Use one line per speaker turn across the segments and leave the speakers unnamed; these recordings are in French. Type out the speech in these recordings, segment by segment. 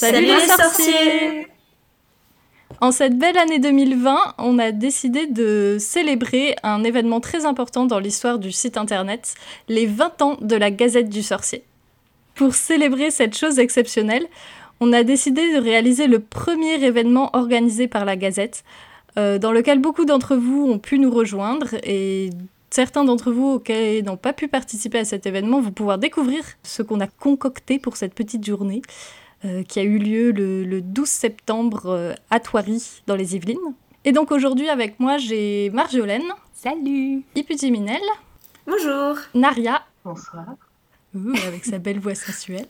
Salut, les sorciers En cette belle année 2020, on a décidé de célébrer un événement très important dans l'histoire du site internet, les 20 ans de la Gazette du Sorcier. Pour célébrer cette chose exceptionnelle, on a décidé de réaliser le premier événement organisé par la Gazette, euh, dans lequel beaucoup d'entre vous ont pu nous rejoindre et certains d'entre vous qui n'ont pas pu participer à cet événement vont pouvoir découvrir ce qu'on a concocté pour cette petite journée. Euh, qui a eu lieu le, 12 septembre euh, à Thoiry, dans les Yvelines. Et donc aujourd'hui avec moi j'ai Marjolaine.
Salut
Ipujiminel.
Bonjour
Naria.
Bonsoir.
avec sa belle voix sensuelle.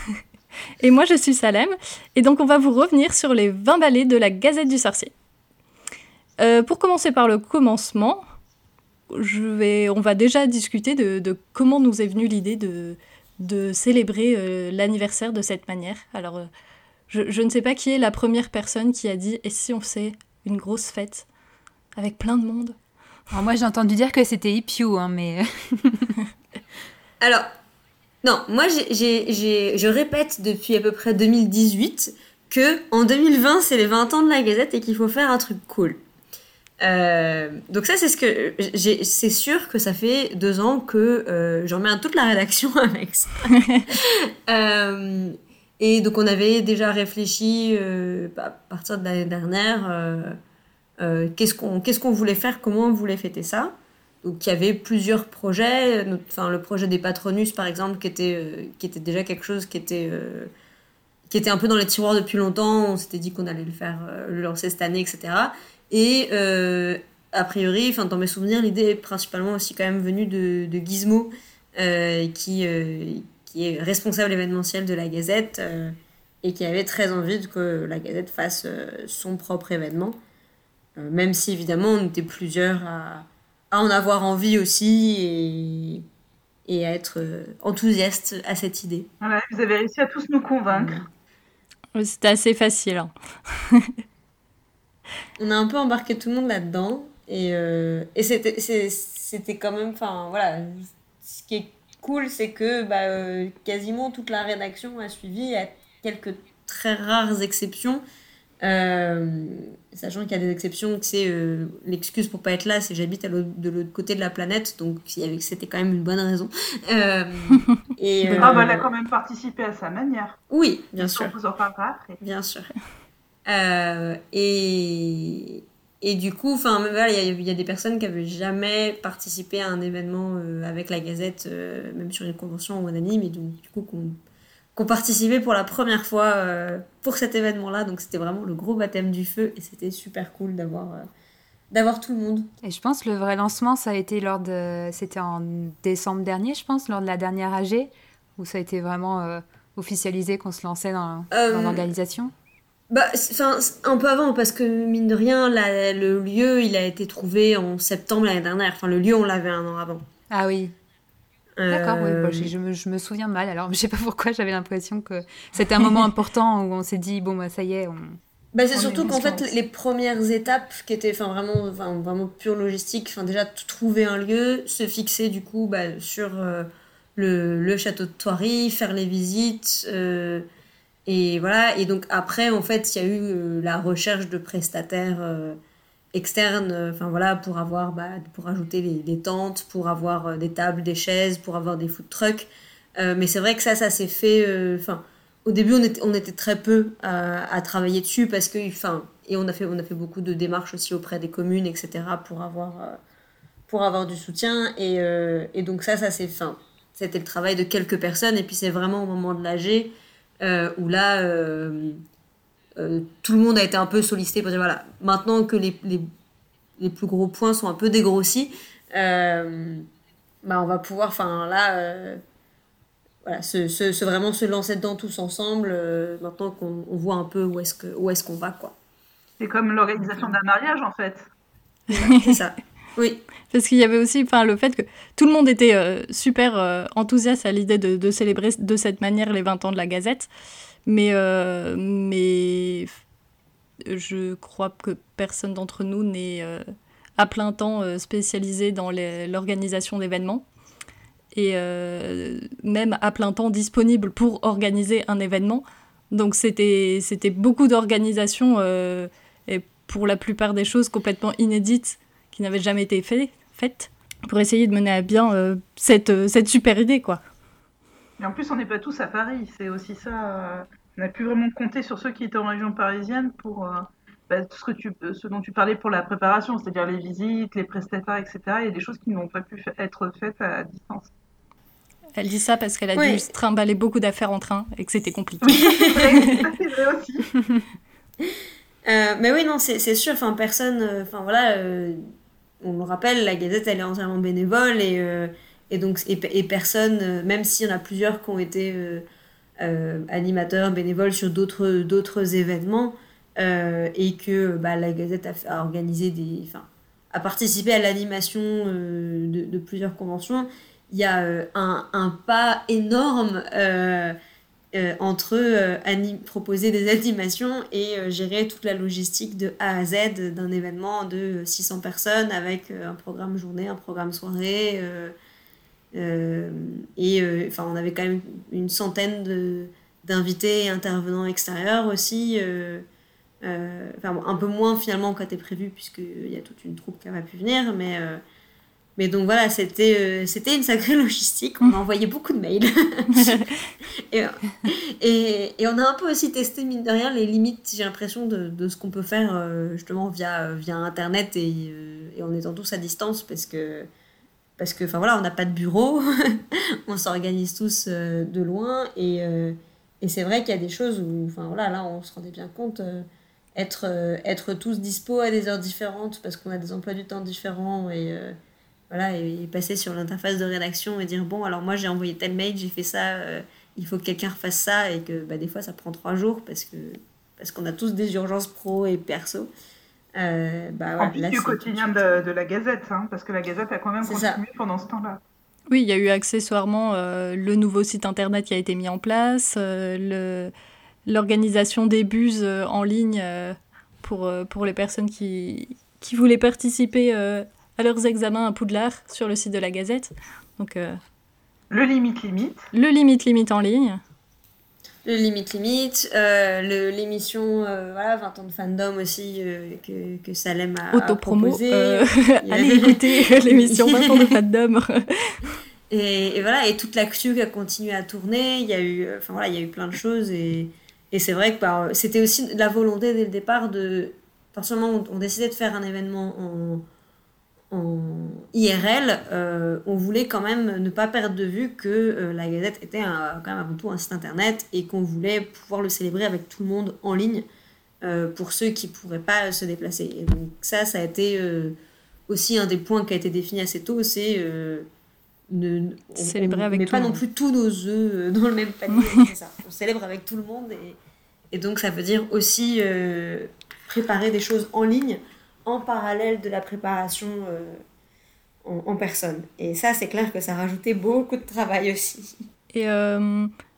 et moi je suis Salem. Et donc on va vous revenir sur les 20 ballets de la Gazette du Sorcier. Euh, pour commencer par le commencement, je vais, on va déjà discuter de, de comment nous est venue l'idée de, de célébrer euh, l'anniversaire de cette manière. Alors, euh, je, ne sais pas qui est la première personne qui a dit Et si on faisait une grosse fête avec plein de monde?
Alors, moi, j'ai entendu dire que c'était Ipio, hein, mais.
Alors, non, moi, je répète depuis à peu près 2018 que en 2020, c'est les 20 ans de la Gazette et qu'il faut faire un truc cool. Euh, donc ça c'est ce que c'est sûr que ça fait deux ans que euh, je remets toute la rédaction avec ça. euh, et donc on avait déjà réfléchi euh, à partir de l'année dernière qu'est-ce qu'on qu'est-ce qu'on voulait faire, comment on voulait fêter ça. Donc il y avait plusieurs projets, enfin le projet des patronus par exemple qui était qui était déjà quelque chose qui était qui était un peu dans les tiroirs depuis longtemps. On s'était dit qu'on allait le faire, le lancer cette année, etc. Et euh, a priori, enfin dans mes souvenirs, l'idée est principalement aussi quand même venue de, de Gizmo, euh, qui, euh, qui est responsable événementiel de la Gazette et qui avait très envie que la Gazette fasse son propre événement. même si évidemment on était plusieurs à, à en avoir envie aussi et, et à être enthousiastes à cette idée.
Voilà, vous avez réussi à tous nous convaincre.
C'était assez facile. Hein.
on a un peu embarqué tout le monde là-dedans. Et, euh, et c'était, quand même. Enfin, voilà. Ce qui est cool, c'est que bah, euh, quasiment toute la rédaction a suivi, à quelques très rares exceptions. Euh, sachant qu'il y a des exceptions, que c'est l'excuse pour pas être là, c'est j'habite de l'autre côté de la planète, donc c'était quand même une bonne raison.
et, ah bah elle a quand même participé à sa manière.
Oui, bien sûr.
On vous en parlera après.
Bien sûr. Euh, et, et du coup, enfin, il y, a des personnes qui avaient jamais participé à un événement euh, avec la Gazette, euh, même sur une convention ou un anime, et donc du coup qu'on qu'on participé pour la première fois pour cet événement-là. Donc c'était vraiment le gros baptême du feu et c'était super cool d'avoir d'avoir tout le monde.
Et je pense le vrai lancement, ça a été lors de, c'était en décembre dernier, je pense, lors de la dernière AG, où ça a été vraiment officialisé qu'on se lançait dans, dans l'organisation.
Bah, enfin, un peu avant, parce que mine de rien, le lieu, il a été trouvé en septembre l'année dernière. Enfin, le lieu, on l'avait un an avant.
Ah oui. D'accord, oui, euh, je, me, je, me, souviens mal. Alors, je sais pas pourquoi, j'avais l'impression que c'était un moment important où on s'est dit, bon, bah, ça y est, on.
Bah, c'est surtout qu'en fait, les premières étapes qui étaient enfin, vraiment, vraiment pure logistique, enfin, déjà trouver un lieu, se fixer du coup bah, sur euh, le, le, château de Thoiry, faire les visites. Euh, et voilà, et donc après, en fait, il y a eu euh, la recherche de prestataires euh, externes, euh, enfin voilà, pour avoir, bah, pour ajouter les, tentes, pour avoir des tables, des chaises, pour avoir des food trucks. mais c'est vrai que ça, ça s'est fait, enfin, au début, on était, on était très peu à, travailler dessus parce que, enfin, et on a fait, on a fait beaucoup de démarches aussi auprès des communes, etc., pour avoir, pour avoir du soutien. Et, et donc ça, ça s'est, enfin, c'était le travail de quelques personnes. Et puis c'est vraiment au moment de l'AG euh, où là, euh, euh, tout le monde a été un peu sollicité pour dire voilà, maintenant que les, les, les plus gros points sont un peu dégrossis, bah, on va pouvoir, enfin là, voilà, se, vraiment se lancer dedans tous ensemble, maintenant qu'on voit un peu où est-ce qu'on est qu'on va. quoi.
C'est comme l'organisation d'un mariage en fait.
C'est ça. Oui.
Parce qu'il y avait aussi le fait que tout le monde était euh, super euh, enthousiaste à l'idée de, célébrer de cette manière les 20 ans de la Gazette. Mais, euh, mais je crois que personne d'entre nous n'est à plein temps spécialisé dans l'organisation d'événements. Et même à plein temps disponible pour organiser un événement. Donc c'était beaucoup d'organisation et pour la plupart des choses complètement inédites qui n'avaient jamais été faites pour essayer de mener à bien cette, cette super idée quoi.
Et en plus, on n'est pas tous à Paris. C'est aussi ça. on n'a plus vraiment compté sur ceux qui étaient en région parisienne pour bah, ce, que tu, ce dont tu parlais pour la préparation, c'est-à-dire les visites, les prestataires, etc. Il y a des choses qui n'ont pas pu être faites à distance.
Elle dit ça parce qu'elle a dû se trimballer beaucoup d'affaires en train et que c'était compliqué.
Euh, mais oui, non, c'est sûr. Enfin, personne. Euh, enfin, voilà. Euh, on le rappelle, la Gazette, elle est entièrement bénévole et, et donc et, personne, même s'il y en a plusieurs qui ont été animateurs bénévoles sur d'autres d'autres événements, euh, et que bah, la Gazette a, organisé des, enfin, a participé à l'animation euh, de, plusieurs conventions. Il y a euh, un, un, pas énorme entre proposer des animations et gérer toute la logistique de A à Z d'un événement de 600 personnes avec un programme journée, un programme soirée. et enfin, on avait quand même une centaine d'invités et intervenants extérieurs aussi. Euh, un peu moins finalement quand était prévu, puisqu'il y a toute une troupe qui n'a pas pu venir. Mais, euh, mais donc voilà, c'était euh, c'était une sacrée logistique. On a envoyé beaucoup de mails. et, et, et, on a un peu aussi testé, mine de rien, les limites, j'ai l'impression, de, de, ce qu'on peut faire justement via, via Internet et, et, en étant tous à distance parce que. Parce que, enfin voilà, on n'a pas de bureau, on s'organise tous de loin et, et c'est vrai qu'il y a des choses où, enfin voilà, là on se rendait bien compte, être, euh, être tous dispo à des heures différentes parce qu'on a des emplois du temps différents et euh, voilà et, passer sur l'interface de rédaction et dire bon alors moi j'ai envoyé tel mail j'ai fait ça euh, il faut que quelqu'un fasse ça et que bah, des fois ça prend trois jours parce que parce qu'on a tous des urgences pro et perso.
Bah, en plus du quotidien de, de, la Gazette hein, parce que la Gazette a quand même continué pendant ce temps-là.
Oui, il y a eu accessoirement le nouveau site internet qui a été mis en place, l'organisation des buses euh, en ligne euh, pour, euh, pour les personnes qui, qui voulaient participer à leurs examens à Poudlard sur le site de la Gazette. Donc,
le limite limite.
Le limite limite en ligne.
Le limite limite, l'émission voilà, 20 ans de fandom aussi que, que Salem a, Auto-promo,
allez écouter l'émission 20 ans de fandom.
et, et, voilà, et toute l'actu qui a continué à tourner, il y a eu, enfin voilà, il y a eu plein de choses et, et c'est vrai que bah, c'était aussi la volonté dès le départ de. Forcément, on, décidait de faire un événement en, en IRL. Euh, on voulait quand même ne pas perdre de vue que euh, la Gazette était un, quand même avant tout un site internet et qu'on voulait pouvoir le célébrer avec tout le monde en ligne euh, pour ceux qui ne pourraient pas se déplacer. Et donc, ça, ça a été aussi un des points qui a été défini assez tôt c'est
ne, célébrer avec tout
pas
le
non plus tous nos œufs dans le même panier. ça. On célèbre avec tout le monde et, et donc ça veut dire aussi préparer des choses en ligne en parallèle de la préparation euh, en, personne. Et ça, c'est clair que ça rajoutait beaucoup de travail aussi.
Et,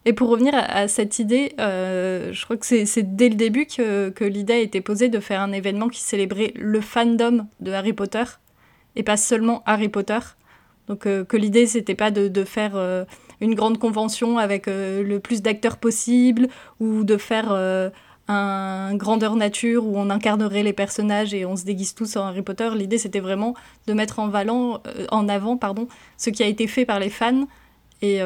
et pour revenir à, cette idée, je crois que c'est dès le début que, que l'idée a été posée de faire un événement qui célébrait le fandom de Harry Potter et pas seulement Harry Potter. Donc euh, que l'idée, c'était pas de, de faire euh, une grande convention avec euh, le plus d'acteurs possible ou de faire un grandeur nature où on incarnerait les personnages et on se déguise tous en Harry Potter. L'idée, c'était vraiment de mettre en, en avant pardon, ce qui a été fait par les fans et,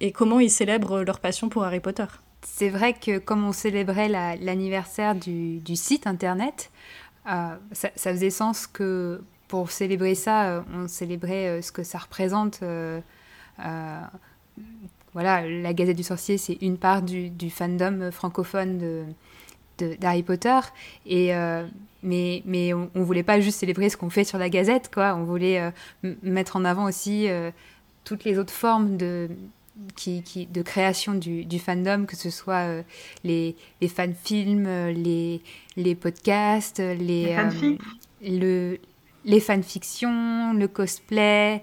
et comment ils célèbrent leur passion pour Harry Potter.
C'est vrai que comme on célébrait l'anniversaire du, du, site internet, ça, ça, faisait sens que pour célébrer ça, euh, on célébrait euh, ce que ça représente. Euh, voilà, la Gazette du Sorcier, c'est une part du, fandom francophone de, d'Harry Potter. Et, mais, mais on, ne voulait pas juste célébrer ce qu'on fait sur la Gazette, quoi. On voulait mettre en avant aussi toutes les autres formes de, qui, qui, de création du, du, fandom, que ce soit les, les fan-films, les, les podcasts, les, le, les fanfictions, le cosplay,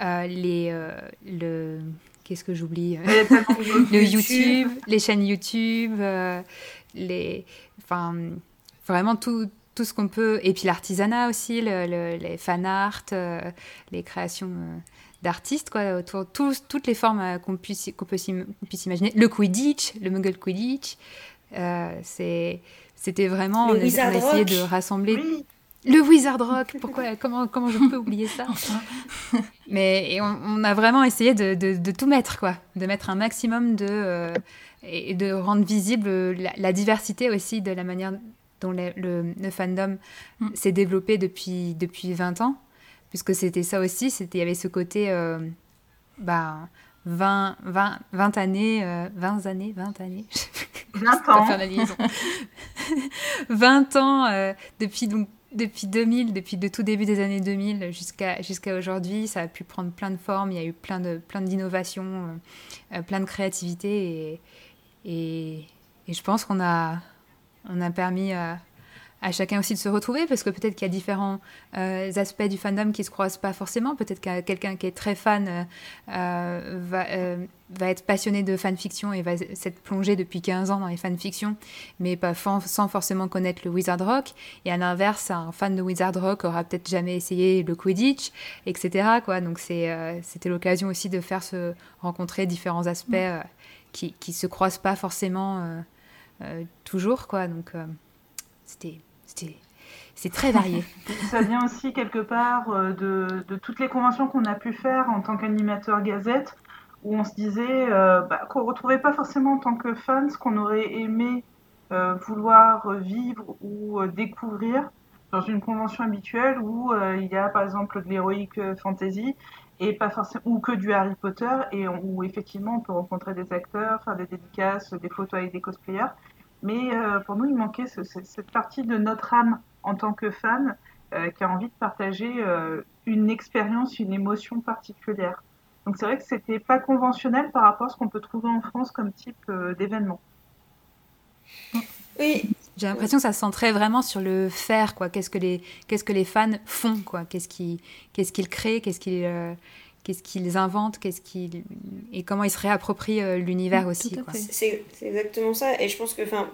euh, les, euh, le qu'est-ce que j'oublie? Le YouTube, les chaînes YouTube, euh, les, enfin, vraiment tout, tout ce qu'on peut. Et puis l'artisanat aussi, le, les fan art, les créations d'artistes, quoi, autour tous, toutes les formes qu'on puisse, qu'on puisse, puisse, imaginer. Le Quidditch, le Muggle Quidditch, c'est, c'était vraiment,
le
on, a, essayé de rassembler. Le Wizard Rock, pourquoi, comment, comment je peux oublier ça? Mais et on, a vraiment essayé de, de, tout mettre, quoi, de mettre un maximum de et de rendre visible la, diversité aussi de la manière dont le, le, fandom mm. s'est développé depuis, depuis 20 ans, puisque c'était ça aussi, il y avait ce côté euh, bah, 20, 20, 20 années, 20 euh, années, 20 années,
20 ans,
faire la liaison. 20 ans euh, depuis donc depuis 2000, depuis le tout début des années 2000 jusqu'à jusqu'à aujourd'hui, ça a pu prendre plein de formes. Il y a eu plein de plein d'innovations, plein de créativité et, et, je pense qu'on a, on a permis à, chacun aussi de se retrouver, parce que peut-être qu'il y a différents euh, aspects du fandom qui ne se croisent pas forcément. Peut-être que quelqu'un qui est très fan euh, euh, va, va, être passionné de fanfiction et va s'être plongé depuis 15 ans dans les fanfictions, mais pas sans forcément connaître le Wizard Rock. Et à l'inverse, un fan de Wizard Rock aura peut-être jamais essayé le Quidditch, etc. Quoi. Donc c'était l'occasion aussi de faire se rencontrer différents aspects qui, qui se croisent pas forcément euh, euh, toujours, quoi. Donc, euh, c'était, c'est très varié.
Ça vient aussi quelque part de, de toutes les conventions qu'on a pu faire en tant qu'animateur gazette, où on se disait bah, qu'on retrouvait pas forcément en tant que fan ce qu'on aurait aimé vouloir vivre ou découvrir dans une convention habituelle où il y a par exemple de l'héroïque fantasy et pas forcément ou que du Harry Potter et où effectivement on peut rencontrer des acteurs, faire des dédicaces, des photos avec des cosplayers. Mais euh, pour nous, il manquait cette partie de notre âme en tant que fan euh, qui a envie de partager euh, une expérience, une émotion particulière. Donc c'est vrai que c'était pas conventionnel par rapport à ce qu'on peut trouver en France comme type d'événement.
Oui.
J'ai l'impression que ça se centrait vraiment sur le faire, quoi. Qu'est-ce que les, qu'est-ce que les fans font, quoi. Qu'est-ce qu'ils, qu'est-ce qu'ils créent, qu'est-ce qu'ils, euh, qu'est-ce qu'ils inventent, qu'est-ce qu'ils et comment ils se réapproprient euh, l'univers aussi. Quoi.
C'est, exactement ça. Et je pense que, enfin,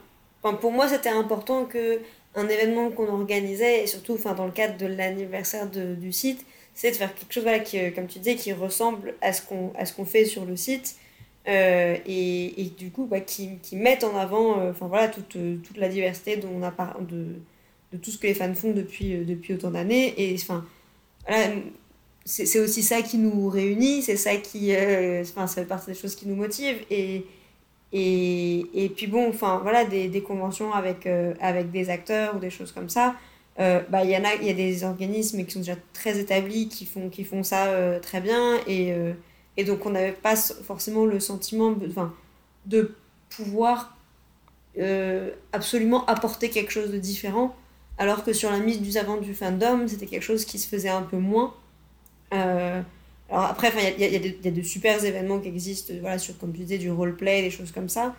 pour moi, c'était important que un événement qu'on organisait, et surtout, enfin, dans le cadre de l'anniversaire du site, c'est de faire quelque chose, voilà, qui, euh, comme tu disais, qui ressemble à ce qu'on, à ce qu'on fait sur le site euh, et, du coup bah, qui, qui, mettent en avant euh, voilà toute, euh, toute la diversité dont on a de, de tout ce que les fans font depuis, depuis autant d'années. Et enfin voilà, c'est aussi ça qui nous réunit c'est ça qui enfin ça fait partie des choses qui nous motivent. Et et, et puis bon enfin voilà des, des conventions avec avec des acteurs ou des choses comme ça bah il y en a il y a des organismes qui sont déjà très établis qui font qui font ça très bien et donc on n'avait pas forcément le sentiment enfin, de pouvoir euh, absolument apporter quelque chose de différent. Alors que sur la mise du avant du fandom, c'était quelque chose qui se faisait un peu moins. Euh, alors après, il y a, y, y a, de super événements qui existent, voilà, sur, comme tu disais, du roleplay, des choses comme ça.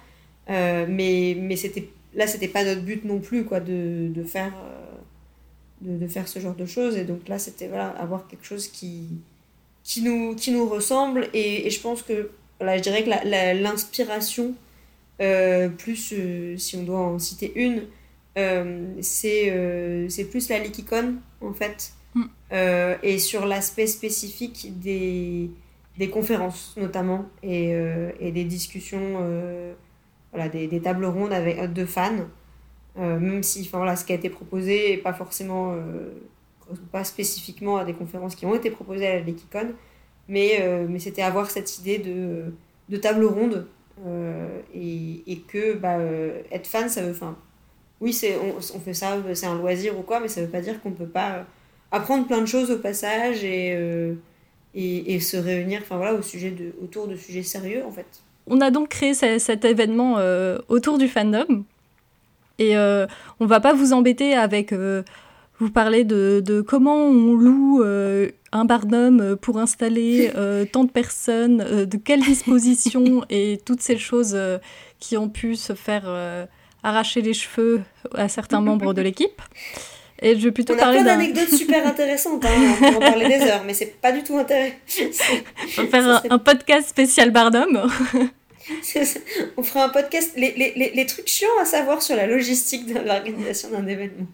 Euh, mais mais c'était là, c'était pas notre but non plus, quoi, de, de faire, de, faire ce genre de choses. Et donc là, c'était voilà, avoir quelque chose qui, qui nous, qui nous ressemble. Et, et je pense que voilà, je dirais que l'inspiration, euh, plus euh, si on doit en citer une, euh, c'est plus la Likicon en fait. Mm. et sur l'aspect spécifique des, des conférences notamment et, et des discussions, voilà, des, des, tables rondes avec, de fans. même si enfin, voilà, ce qui a été proposé n'est pas forcément pas spécifiquement à des conférences qui ont été proposées à l'Equicon, mais, euh, mais c'était avoir cette idée de, de table ronde euh, et, et, que bah, euh, être fan, ça veut. Enfin, oui, on, fait ça, c'est un loisir ou quoi, mais ça veut pas dire qu'on peut pas apprendre plein de choses au passage et, et, et, se réunir enfin, voilà, au sujet de, autour de sujets sérieux en fait.
On a donc créé cet événement autour du fandom. Et on va pas vous embêter avec vous parlez de, de comment on loue euh, un barnum pour installer euh, tant de personnes, euh, de quelles dispositions et toutes ces choses qui ont pu se faire arracher les cheveux à certains membres de l'équipe. Et je vais plutôt
on
parler
a plein d'anecdotes super intéressantes, hein, on peut en parler des heures, mais c'est pas du tout intéressant.
On va faire un, un, podcast spécial Barnum.
on fera un podcast, les, les, les, trucs chiants à savoir sur la logistique de l'organisation d'un événement.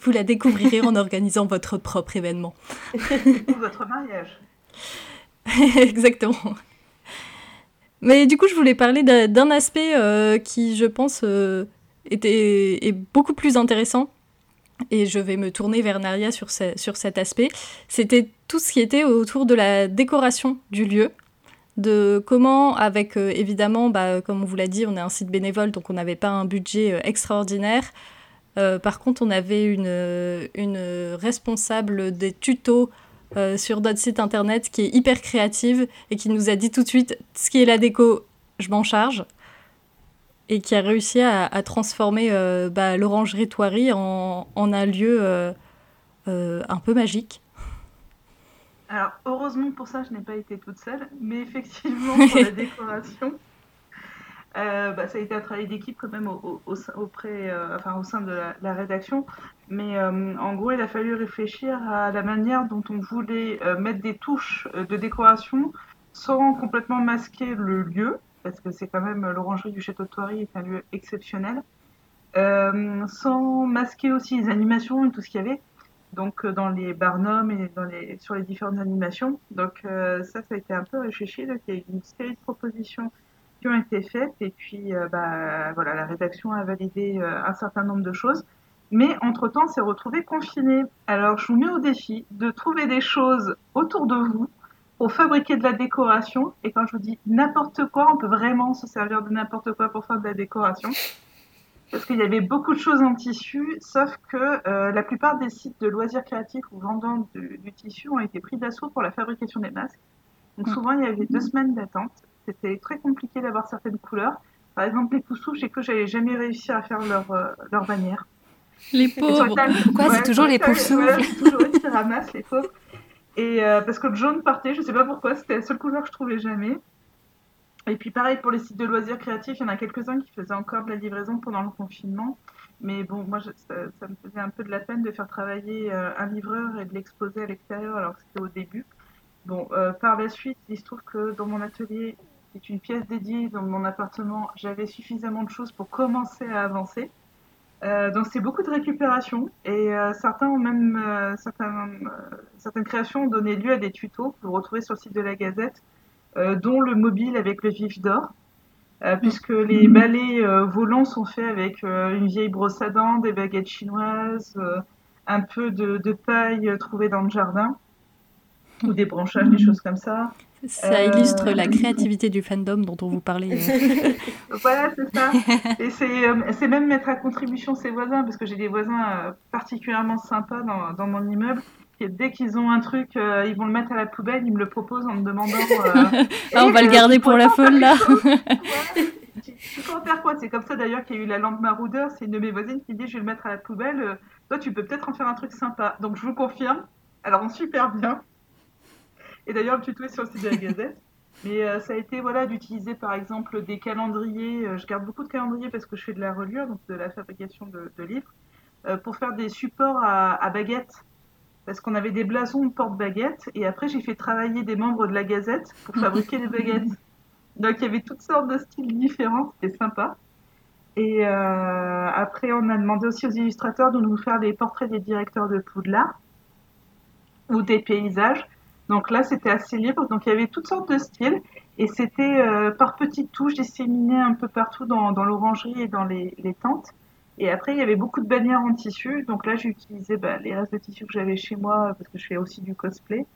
Vous la découvrirez en organisant votre propre événement.
Ou votre mariage.
Exactement. Mais du coup, je voulais parler d'un aspect qui, je pense, était, est beaucoup plus intéressant. Et je vais me tourner vers Naria sur, sur cet aspect. C'était tout ce qui était autour de la décoration du lieu de comment, avec évidemment, bah, comme on vous l'a dit, on est un site bénévole, donc on n'avait pas un budget extraordinaire. Euh, par contre, on avait une, une responsable des tutos euh, sur notre site internet qui est hyper créative et qui nous a dit tout de suite ce qui est la déco, je m'en charge. Et qui a réussi à, transformer euh, bah, l'orangerie en, en, un lieu un peu magique.
Alors, heureusement pour ça, je n'ai pas été toute seule, mais effectivement, pour la décoration, euh, bah, ça a été un travail d'équipe quand même au, auprès, euh, enfin, au sein de la, rédaction. Mais euh, en gros, il a fallu réfléchir à la manière dont on voulait mettre des touches de décoration sans complètement masquer le lieu, parce que c'est quand même l'orangerie du Château de Thoiry est un lieu exceptionnel, sans masquer aussi les animations et tout ce qu'il y avait. Donc dans les barnums et dans les, sur les différentes animations. Donc ça, ça a été un peu réfléchi. Donc il y a une série de propositions qui ont été faites et puis euh, bah, voilà, la rédaction a validé euh, un certain nombre de choses. Mais entre-temps, c'est retrouvé confiné. Alors, je vous mets au défi de trouver des choses autour de vous pour fabriquer de la décoration. Et quand je vous dis n'importe quoi, on peut vraiment se servir de n'importe quoi pour faire de la décoration. Parce qu'il y avait beaucoup de choses en tissu, sauf que euh, la plupart des sites de loisirs créatifs ou vendant du, du tissu ont été pris d'assaut pour la fabrication des masques. Donc souvent, il y avait deux semaines d'attente c'était très compliqué d'avoir certaines couleurs. Par exemple, les poussous, je sais que j'avais jamais réussi à faire leur, euh, leur bannière.
Les pauvres
Pourquoi c'est toujours les poussous
C'est toujours eux qui ramassent, les pauvres. Et euh, parce que le jaune partait, je sais pas pourquoi, c'était la seule couleur que je trouvais jamais. Et puis pareil pour les sites de loisirs créatifs, il y en a quelques-uns qui faisaient encore de la livraison pendant le confinement. Mais bon, moi, ça, me faisait un peu de la peine de faire travailler euh, un livreur et de l'exposer à l'extérieur alors que c'était au début. Bon, par la suite, il se trouve que dans mon atelier, c'est une pièce dédiée dans mon appartement. J'avais suffisamment de choses pour commencer à avancer. Euh, donc c'est beaucoup de récupération et euh, certains ont même euh, certaines créations ont donné lieu à des tutos que vous retrouvez sur le site de la Gazette, dont le mobile avec le vif d'or, puisque les balais volants sont faits avec une vieille brosse à dents, des baguettes chinoises, un peu de, de paille trouvée dans le jardin ou des branchages, des choses comme ça.
Ça euh, illustre la créativité du fandom dont on vous parlait. Euh.
voilà, c'est ça. Et euh, c'est même mettre à contribution ses voisins, parce que j'ai des voisins particulièrement sympas dans, dans mon immeuble. Et dès qu'ils ont un truc, ils vont le mettre à la poubelle, ils me le proposent en me demandant.
ah, on va le garder pour la folle là.
tu, peux en faire quoi? C'est comme ça d'ailleurs qu'il y a eu la lampe maraudeur. C'est une de mes voisines qui dit Je vais le mettre à la poubelle. Toi, tu peux peut-être en faire un truc sympa. Donc, je vous confirme. Alors, on super bien. Et d'ailleurs, le tuto est sur le site de la Gazette. Mais euh, ça a été voilà, d'utiliser par exemple des calendriers. Euh, je garde beaucoup de calendriers parce que je fais de la reliure, donc de la fabrication de, livres, euh, pour faire des supports à, à baguettes. Parce qu'on avait des blasons de porte-baguettes. Et après, j'ai fait travailler des membres de la Gazette pour fabriquer des baguettes. Donc il y avait toutes sortes de styles différents. C'était sympa. Et après, on a demandé aussi aux illustrateurs de nous faire des portraits des directeurs de Poudlard ou des paysages. Donc là, c'était assez libre. Donc il y avait toutes sortes de styles et c'était euh, par petites touches disséminées un peu partout dans, dans l'orangerie et dans les, les, tentes. Et après, il y avait beaucoup de bannières en tissu. Donc là, j'ai utilisé bah, les restes de tissu que j'avais chez moi parce que je fais aussi du cosplay.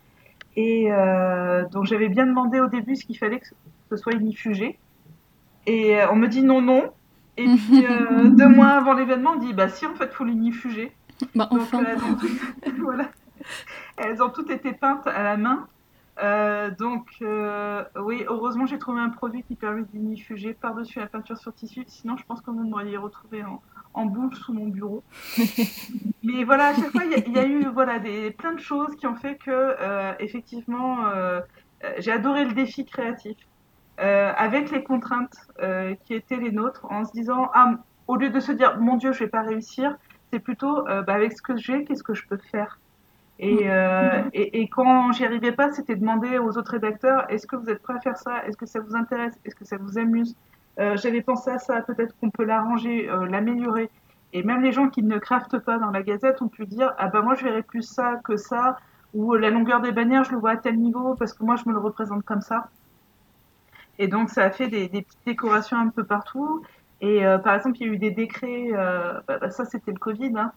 Et euh, donc j'avais bien demandé au début ce qu'il fallait que ce soit inifugé. Et euh, on me dit non, non. Et puis euh, deux mois avant l'événement, on dit bah si en fait, faut l'inifuger.
Bah, enfin.
donc, voilà. Elles ont toutes été peintes à la main. Euh, donc, euh, oui, heureusement, j'ai trouvé un produit qui permet d'inifuger par-dessus la peinture sur tissu. Sinon, je pense que vous m'auriez retrouvé en, en boule sous mon bureau. Mais voilà, à chaque fois, il y, a eu voilà, des, plein de choses qui ont fait que, euh, effectivement, j'ai adoré le défi créatif. avec les contraintes qui étaient les nôtres, en se disant, ah, au lieu de se dire, mon Dieu, je vais pas réussir, c'est plutôt, bah, avec ce que j'ai, qu'est-ce que je peux faire? Euh, et, et, quand j'y arrivais pas, c'était demander aux autres rédacteurs est-ce que vous êtes prêts à faire ça? Est-ce que ça vous intéresse? Est-ce que ça vous amuse? Euh, J'avais pensé à ça, peut-être qu'on peut, l'arranger, euh, l'améliorer. Et même les gens qui ne craftent pas dans la gazette ont pu dire ah ben moi je verrais plus ça que ça, ou la longueur des bannières, je le vois à tel niveau parce que moi je me le représente comme ça. Et donc ça a fait des, des petites décorations un peu partout. Et par exemple, il y a eu des décrets, bah, bah, ça c'était le Covid, hein.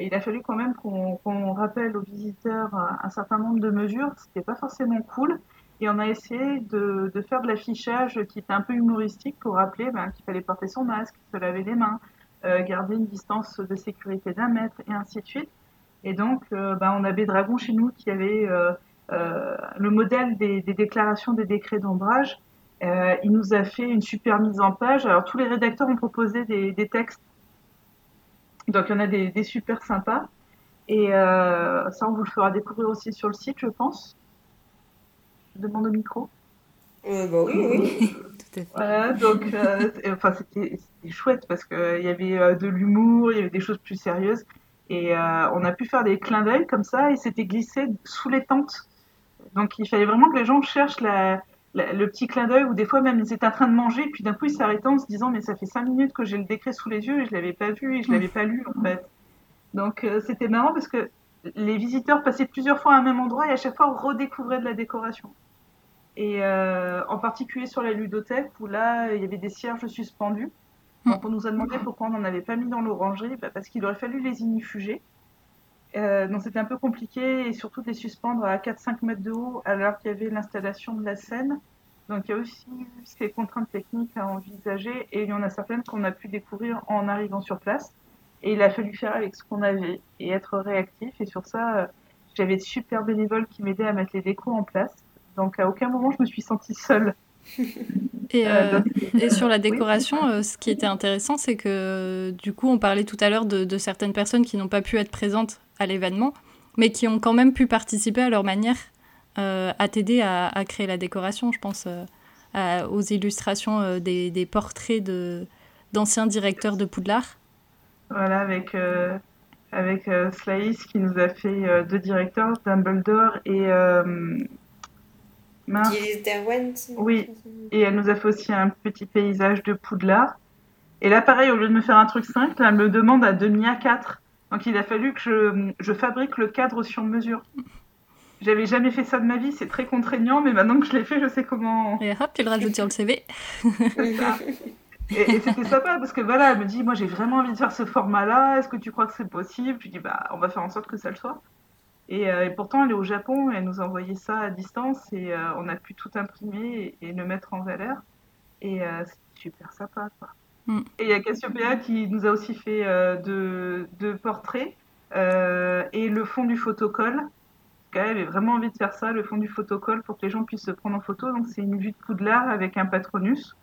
Il a fallu quand même qu'on rappelle aux visiteurs un, certain nombre de mesures, c'était pas forcément cool. Et on a essayé de, faire de l'affichage qui était un peu humoristique pour rappeler ben, qu'il fallait porter son masque, se laver les mains, euh, garder une distance de sécurité d'un mètre et ainsi de suite. Et donc, euh, ben, on avait Dragon chez nous qui avait euh, euh le modèle des, déclarations des décrets d'ombrage. Euh, il nous a fait une super mise en page. Alors, tous les rédacteurs ont proposé des textes. Donc, il y en a des, des super sympas. Et ça, on vous le fera découvrir aussi sur le site, je pense. Je demande au micro.
Euh, bah oui, oui.
Tout à fait. Voilà, donc, euh, enfin, c'était chouette parce qu'il y avait euh, de l'humour, il y avait des choses plus sérieuses. Et euh, on a pu faire des clins d'œil comme ça et c'était glissé sous les tentes. Donc il fallait vraiment que les gens cherchent la, la, le petit clin d'œil ou des fois même ils étaient en train de manger puis d'un coup ils s'arrêtaient en se disant mais ça fait cinq minutes que j'ai le décret sous les yeux et je l'avais pas vu et je l'avais pas lu en fait. Donc euh, c'était marrant parce que les visiteurs passaient plusieurs fois à un même endroit et à chaque fois redécouvraient de la décoration. Et euh, en particulier sur la ludothèque où là il y avait des cierges suspendus. Donc on nous a demandé pourquoi on n'en avait pas mis dans l'orangerie, bah parce qu'il aurait fallu les inifuger. Euh, donc c'était un peu compliqué et surtout de les suspendre à 4-5 mètres de haut alors qu'il y avait l'installation de la scène. Donc il y a aussi ces contraintes techniques à envisager et il y en a certaines qu'on a pu découvrir en arrivant sur place. Et il a fallu faire avec ce qu'on avait et être réactif. Et sur ça, j'avais de super bénévoles qui m'aidaient à mettre les décos en place. Donc à aucun moment je me suis sentie seule.
Et, euh, et, sur la décoration, oui. euh, ce qui était intéressant, c'est que du coup, on parlait tout à l'heure de, de, certaines personnes qui n'ont pas pu être présentes à l'événement, mais qui ont quand même pu participer à leur manière euh, à t'aider à, à, créer la décoration. Je pense euh, à, aux illustrations euh, des, des, portraits d'anciens directeurs de Poudlard.
Voilà, avec, euh, avec Slice qui nous a fait deux directeurs, Dumbledore et.
Derwent,
oui, et elle nous a fait aussi un petit paysage de Poudlard. Et là, pareil, au lieu de me faire un truc simple, elle me demande à demi à 4. Donc il a fallu que je, je fabrique le cadre sur mesure. J'avais jamais fait ça de ma vie, c'est très contraignant, mais maintenant que je l'ai fait, je sais comment.
Et hop, tu le rajoutes sur le CV.
et, et c'était sympa parce que voilà, elle me dit Moi j'ai vraiment envie de faire ce format-là, est-ce que tu crois que c'est possible? Je lui dis Bah, on va faire en sorte que ça le soit. Et, euh, et, pourtant, elle est au Japon, elle nous a envoyé ça à distance et euh, on a pu tout imprimer et, et, le mettre en valeur. Et euh, c'est super sympa, quoi. Mm. Et il y a Cassiopeia qui nous a aussi fait euh, de, de portraits euh, et le fond du photocall. Elle avait vraiment envie de faire ça, le fond du photocall, pour que les gens puissent se prendre en photo. Donc c'est une vue de Poudlard avec un patronus.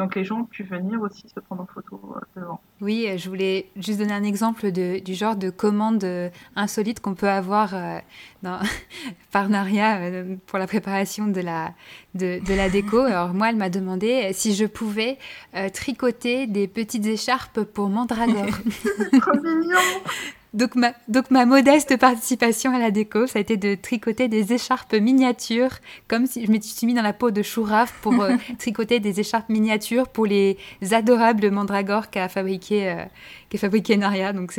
Donc les gens ont pu venir aussi se prendre en photo euh, devant.
Oui, je voulais juste donner un exemple de, du genre de commande euh, insolite qu'on peut avoir euh, dans, par Naria euh, pour la préparation de la, de, de la déco. Alors moi, elle m'a demandé si je pouvais euh, tricoter des petites écharpes pour Mandragore.
Trop mignon
donc ma, donc ma modeste participation à la déco, ça a été de tricoter des écharpes miniatures, comme si je me suis mis dans la peau de Chouraf pour euh, tricoter des écharpes miniatures pour les adorables mandragores qu'a fabriqué, euh, qu'a fabriqué Naria. Donc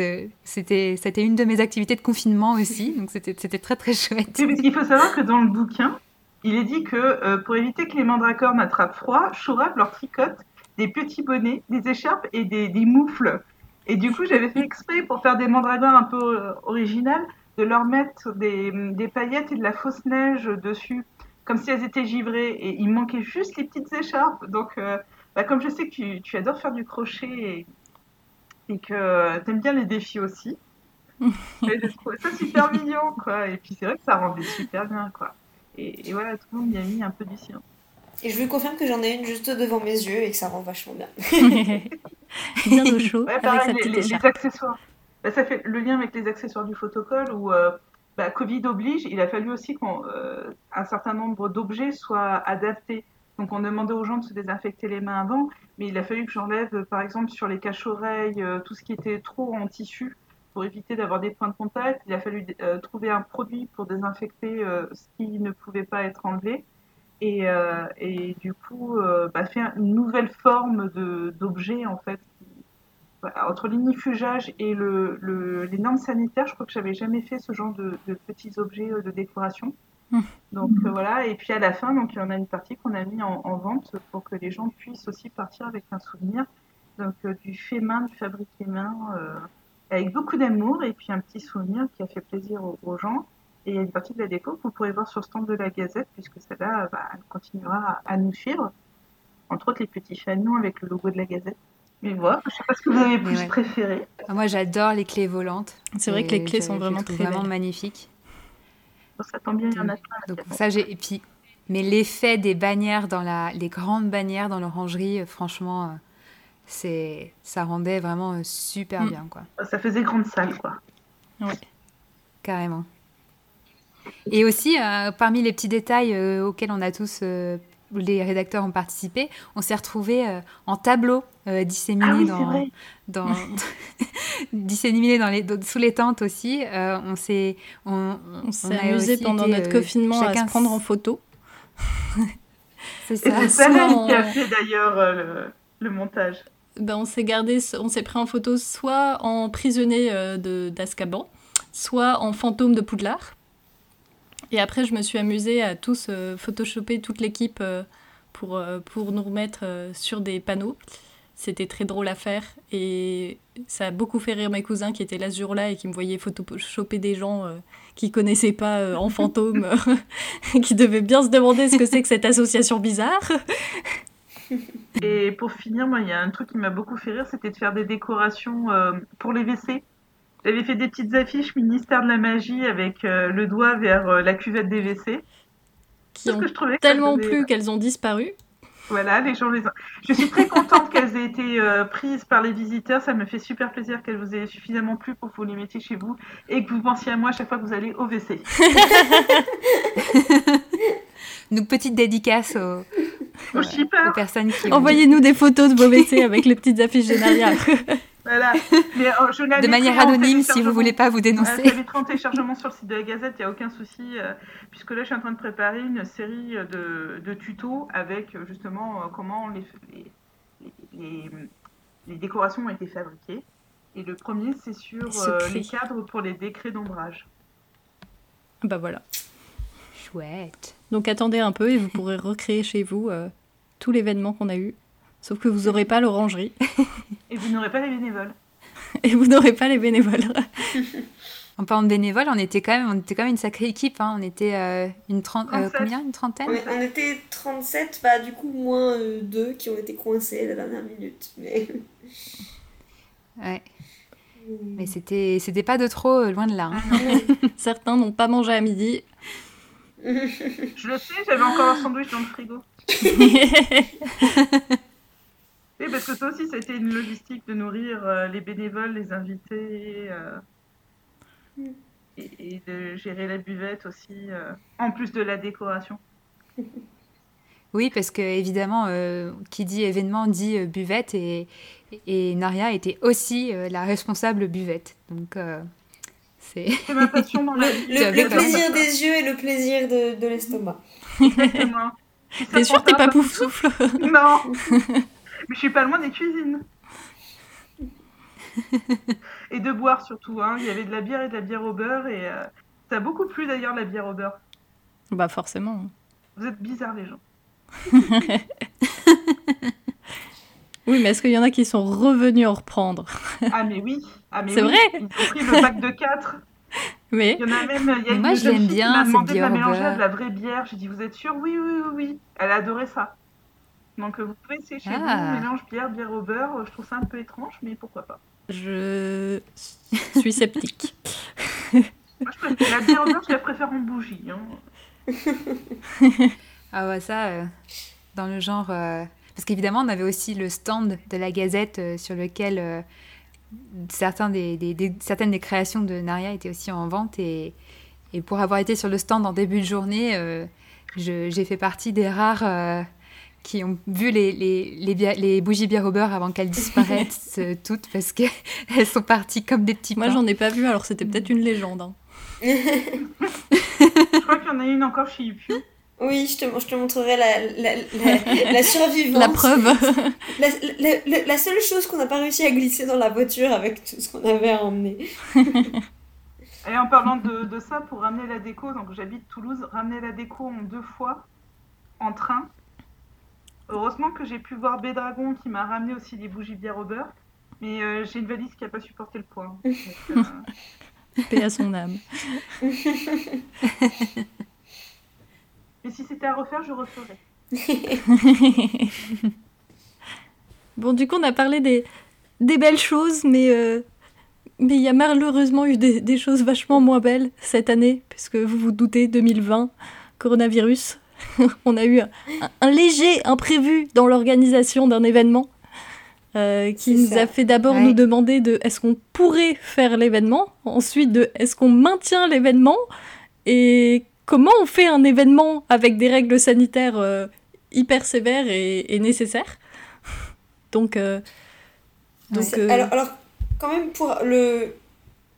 c'était c'était une de mes activités de confinement aussi, donc c'était c'était très très chouette.
Oui, parce qu'il faut savoir que dans le bouquin, il est dit que euh, pour éviter que les mandragores n'attrapent froid, Chouraf leur tricote des petits bonnets, des écharpes et des, des moufles et du coup, j'avais fait exprès pour faire des mandragores un peu euh, originales, de leur mettre des, des, paillettes et de la fausse neige dessus, comme si elles étaient givrées. Et il manquait juste les petites écharpes. Donc, euh, bah, comme je sais que tu, tu adores faire du crochet et, et que tu aimes bien les défis aussi, j'ai trouvé ça super mignon, quoi. Et puis c'est vrai que ça rendait super bien, quoi. Et, et, voilà, tout le monde y a mis un peu du sien.
Et je lui confirme que j'en ai une juste devant mes yeux et que ça rend vachement bien.
bien au chaud.
Ouais, pareil, les, les, les, accessoires. Bah, ça fait le lien avec les accessoires du photocall où euh, bah, Covid oblige, il a fallu aussi qu'un euh, certain nombre d'objets soient adaptés. Donc on demandait aux gens de se désinfecter les mains avant, mais il a fallu que j'enlève, par exemple, sur les caches-oreilles, euh, tout ce qui était trop en tissu pour éviter d'avoir des points de contact. Il a fallu euh, trouver un produit pour désinfecter euh, ce qui ne pouvait pas être enlevé et, euh, et du coup euh, bah, faire une nouvelle forme d'objet en fait entre l'inifugage et le, le, les normes sanitaires, je crois que j'avais jamais fait ce genre de, de petits objets de décoration.
Hmm.
Donc euh, voilà, et puis à la fin, donc il y en a une partie qu'on a mis en, en, vente pour que les gens puissent aussi partir avec un souvenir. Donc euh, du fait main, du fabriqué main, euh, avec beaucoup d'amour et puis un petit souvenir qui a fait plaisir aux, aux, gens. Et il y a une partie de la déco que vous pourrez voir sur le stand de la Gazette, puisque celle-là, bah, elle continuera à, nous suivre. Entre autres, les petits fanons avec le logo de la Gazette. Mais voilà, je ne sais pas ce que vous avez plus ouais. préféré.
Ah, moi, j'adore les clés volantes.
C'est vrai que les clés sont vraiment très
vraiment
belles.
magnifiques
ça tombe bien, il y en a plein.
Donc ça, j'ai et puis mais l'effet des bannières dans la les grandes bannières dans l'orangerie, franchement, c'est ça rendait vraiment super
Mm.
bien quoi.
Ça faisait grande salle quoi.
Ouais.
Carrément. Et aussi, euh, parmi les petits détails euh, auxquels on a tous, euh, les rédacteurs ont participé, on s'est retrouvés euh, en tableau euh, disséminés
ah oui,
dans, dans disséminés dans les, sous les tentes aussi. Euh, on s'est
on, on s'est amusé pendant été, notre confinement à se prendre en photo.
C'est ça.
C'est qui a fait d'ailleurs euh, le, le, montage.
Ben, on s'est gardé, on s'est pris en photo soit en prisonnier euh, d'Azkaban, soit en fantôme de Poudlard. Et après, je me suis amusée à tous euh, photoshopper toute l'équipe euh, pour, euh, pour nous remettre euh, sur des panneaux. C'était très drôle à faire et ça a beaucoup fait rire mes cousins qui étaient là ce jour-là et qui me voyaient photoshopper des gens qui connaissaient pas en fantôme, qui devaient bien se demander ce que c'est que cette association bizarre.
Et pour finir, il y a un truc qui m'a beaucoup fait rire, c'était de faire des décorations pour les WC. J'avais fait des petites affiches ministère de la magie avec euh, le doigt vers euh, la cuvette des WC.
Qui ont tellement plu qu'elles ont disparu.
Voilà, les gens les ont... Je suis très contente qu'elles aient été euh, prises par les visiteurs. Ça me fait super plaisir qu'elles vous aient suffisamment plu pour que vous les mettiez chez vous et que vous pensiez à moi à chaque fois que vous allez au WC.
Donc, petite dédicace aux,
aux,
aux personnes qui.
Envoyez-nous des photos de vos WC avec les petites affiches génériales.
Voilà. Mais, euh, je
de manière anonyme, si vous voulez pas vous dénoncer.
Euh, ça en téléchargement sur le site de la Gazette, il n'y a aucun souci, euh, puisque là, je suis en train de préparer une série de, de tutos avec justement euh, comment les, les, les, les, décorations ont été fabriquées. Et le premier, c'est sur euh, les cadres pour les décrets d'ombrage.
Bah voilà.
Chouette.
Donc attendez un peu et vous pourrez recréer chez vous euh, tout l'événement qu'on a eu. Sauf que vous n'aurez pas l'orangerie.
Et vous n'aurez pas les bénévoles.
Et vous n'aurez pas les bénévoles.
en parlant de bénévoles, on était quand même, on était quand même une sacrée équipe. Hein. On était euh, une trente, euh, combien? Une trentaine?
On, on, était 37, bah du coup moins euh, deux qui ont été coincés à la dernière minute. Mais...
Ouais. Mmh. Mais c'était, c'était pas de trop, loin de là. Hein.
Certains n'ont pas mangé à midi.
Je le sais, j'avais encore un sandwich dans le frigo. Oui, parce que ça aussi, ça a été une logistique de nourrir euh, les bénévoles, les invités, euh, mm. et, et, de gérer la buvette aussi, euh, en plus de la décoration.
Oui, parce que évidemment, euh, qui dit événement dit euh, buvette, et, et Naria était aussi euh, la responsable buvette. Donc, c'est.
C'est ma passion dans la
vie. Le, le, le plaisir des yeux et le plaisir de, de l'estomac.
Exactement.
T'es sûr que t'es pas pouf souffle
Non mais je suis pas loin des cuisines. et de boire surtout. Hein. Il y avait de la bière et de la bière au beurre. Et euh, ça a beaucoup plu d'ailleurs la bière au beurre.
Bah forcément.
Vous êtes bizarres les gens.
oui, mais est-ce qu'il y en a qui sont revenus en reprendre?
Ah mais oui. Ah,
C'est
oui.
vrai
Ils ont pris le pack de 4.
Mais...
Il y en a même. Il y a
moi, je l'aime bien.
Qui m'a demandé de la mélanger à de la vraie bière. J'ai dit, vous êtes sûr Oui, oui, oui, oui. Elle a adoré ça. Donc vous pouvez essayer chez ah. vous, mélange bière, bière au beurre. Je trouve ça un peu étrange, mais pourquoi pas.
Je suis sceptique.
Moi, je préfère, la bière au beurre, je la préfère en bougie. Hein.
ah ouais, ça, euh, dans le genre... Euh... Parce qu'évidemment, on avait aussi le stand de la Gazette euh, sur lequel euh, certains des, des, des, certaines des créations de Naria étaient aussi en vente. Et, et pour avoir été sur le stand en début de journée, euh, j'ai fait partie des rares qui ont vu les, les, les, les bougies bière au beurre avant qu'elles disparaissent toutes parce qu'elles sont parties comme des petits
Moi, j'en ai pas vu, alors c'était peut-être une légende. Hein.
Je crois qu'il y en a une encore chez Yupiu.
Oui, je te, je te montrerai la, la, la, la survivance.
La preuve.
La, la seule chose qu'on n'a pas réussi à glisser dans la voiture avec tout ce qu'on avait à emmener.
Et en parlant de, de, ça, pour ramener la déco, donc j'habite Toulouse, ramener la déco en deux fois en train. Heureusement que j'ai pu voir Bédragon qui m'a ramené aussi des bougies bière au beurre. Mais euh, j'ai une valise qui n'a pas supporté le poids. Euh...
Paix à son âme.
Mais si c'était à refaire, je referais.
bon, du coup, on a parlé des, des belles choses, mais euh, mais il y a malheureusement eu des, des, choses vachement moins belles cette année, puisque vous vous doutez, 2020, coronavirus. on a eu un, un léger imprévu dans l'organisation d'un événement. Euh, qui nous ça. a fait d'abord ouais. nous demander de est-ce qu'on pourrait faire l'événement, ensuite de est-ce qu'on maintient l'événement et comment on fait un événement avec des règles sanitaires euh, hyper sévères et, et nécessaires. donc, euh,
donc alors, alors, quand même pour le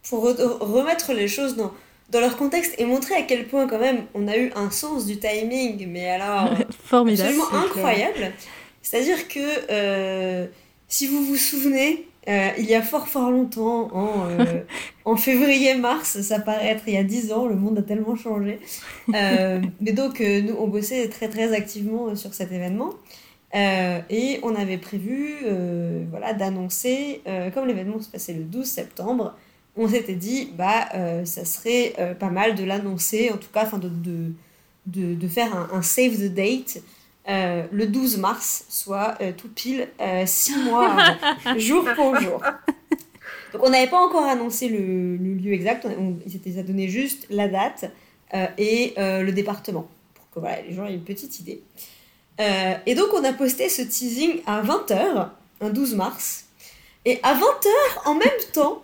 pour remettre les choses dans dans leur contexte et montrer à quel point quand même on a eu un sens du timing, mais alors
formidable,
absolument incroyable. C'est-à-dire que euh, si vous vous souvenez, euh, il y a fort fort longtemps, en, euh, en février-mars, ça paraît être il y a 10 ans, le monde a tellement changé. Euh, mais donc, nous, on bossait très très activement sur cet événement. et on avait prévu voilà, d'annoncer, comme l'événement se passait le 12 septembre, on s'était dit, bah, ça serait pas mal de l'annoncer, en tout cas, de, de, de, de, faire un, un save the date. Euh, le 12 mars, soit euh, tout pile 6 euh, mois avant, jour pour jour. Donc on n'avait pas encore annoncé le, le lieu exact, on, s'étaient donné juste la date et le département, pour que voilà, les gens aient une petite idée. et donc on a posté ce teasing à 20h, un 12 mars, et à 20h en même temps,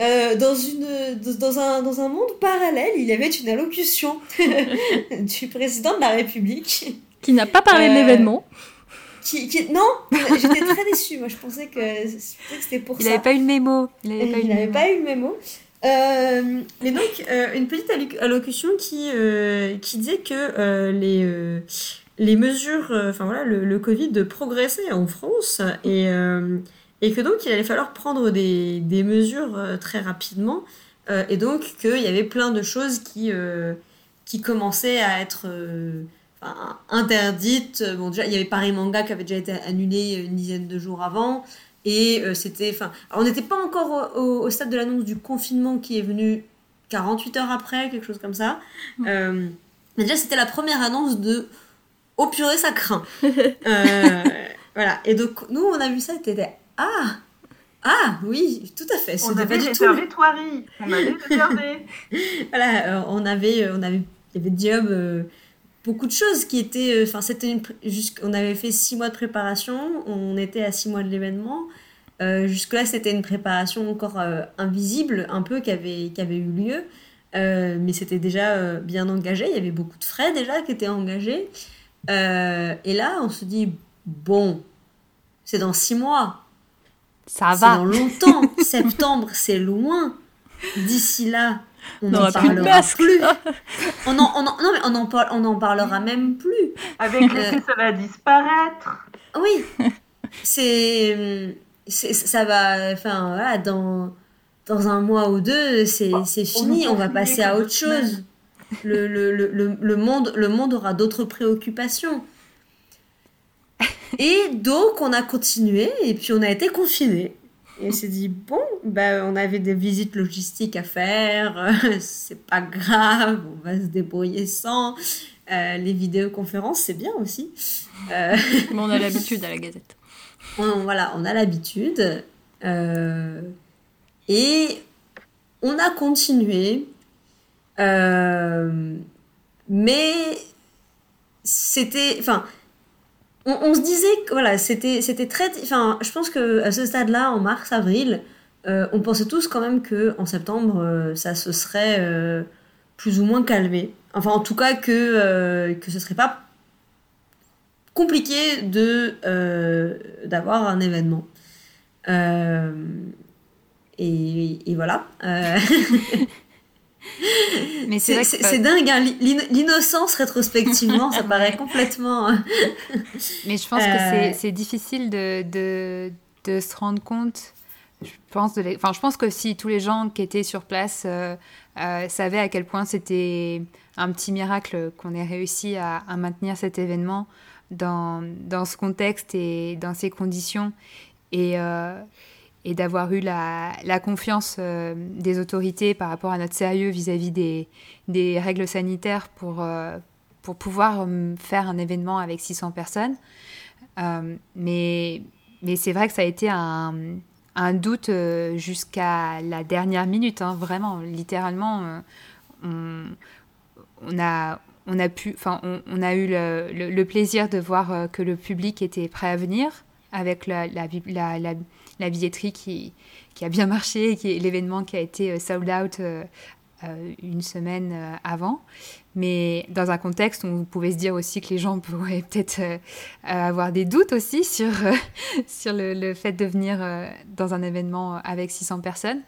euh, dans, une, dans, un, dans un monde parallèle, il y avait une allocution du président de la République
qui n'a pas parlé euh, de l'événement.
Qui, qui, non, j'étais très déçue. Moi, je pensais que, c'était pour
il
ça.
Il n'avait pas eu le mémo.
Il n'avait pas, eu, pas eu le mémo. Euh, mais donc, euh, une petite allocution qui, euh, qui disait que euh, les, les mesures, enfin voilà, le, le, Covid progressait en France et, et que donc il allait falloir prendre des, des mesures très rapidement. et donc qu'il y avait plein de choses qui, qui commençaient à être enfin, interdite. Bon, déjà, il y avait Paris Manga qui avait déjà été annulé une dizaine de jours avant. Et euh, c'était. Enfin, on n'était pas encore au, au, stade de l'annonce du confinement qui est venu 48 heures après, quelque chose comme ça. Mmh. Euh, mais déjà, c'était la première annonce de Oh purée, ça craint. euh, voilà. Et donc, nous, on a vu ça et t'étais Ah ah oui, tout à fait.
On avait pas du tout. On avait regardé.
voilà, euh, on avait, on avait, il y avait. Euh, beaucoup de choses qui étaient enfin c'était une on avait fait six mois de préparation on était à six mois de l'événement euh, jusque là c'était une préparation encore euh, invisible un peu qui avait qui avait eu lieu euh, mais c'était déjà euh, bien engagé il y avait beaucoup de frais déjà qui étaient engagés euh, et là on se dit bon c'est dans six mois
ça va
dans longtemps septembre c'est loin d'ici là on
n'aura plus de masque.
Plus. on en, on en, non, mais on en, parle, on en parlera même plus.
Avec l'effet, euh, ça va disparaître.
Oui. C'est. Ça va. Enfin, voilà, dans, dans un mois ou deux, c'est oh, fini. On, on va passer à autre chose. Le, le, le, le, monde, le monde aura d'autres préoccupations. Et donc, on a continué et puis on a été confinés. Et on s'est dit, bon, ben, on avait des visites logistiques à faire, c'est pas grave, on va se débrouiller sans. Euh, les vidéoconférences, c'est bien aussi.
Euh... Mais on a l'habitude à la Gazette.
On, voilà, on a l'habitude. Euh... Et on a continué. Mais c'était. Enfin on, se disait que voilà, c'était, très. Enfin, je pense qu'à ce stade-là, en mars, avril, euh, on pensait tous quand même qu'en septembre, euh, ça se serait euh, plus ou moins calmé. Enfin, en tout cas, que, que ce serait pas compliqué d'avoir un événement. Et, voilà. Mais c'est c'est dingue, hein, l'innocence rétrospectivement, ça paraît complètement. Hein.
Mais je pense que c'est difficile de, de, de, se rendre compte. Je pense, de enfin, je pense que si tous les gens qui étaient sur place savaient à quel point c'était un petit miracle qu'on ait réussi à, à maintenir cet événement, dans, dans ce contexte et dans ces conditions et, euh, et d'avoir eu la, confiance euh, des autorités par rapport à notre sérieux vis-à-vis des, règles sanitaires pour, euh, pour pouvoir faire un événement avec 600 personnes. mais mais c'est vrai que ça a été un, doute jusqu'à la dernière minute, hein, vraiment, littéralement. on, on a, on a pu, enfin, on, a eu le, plaisir de voir euh, que le public était prêt à venir avec la, billetterie qui, a bien marché, qui est l'événement qui a été euh, sold out euh, une semaine avant. Mais dans un contexte où on pouvait se dire aussi que les gens pourraient peut-être avoir des doutes aussi sur, le, fait de venir dans un événement avec 600 personnes.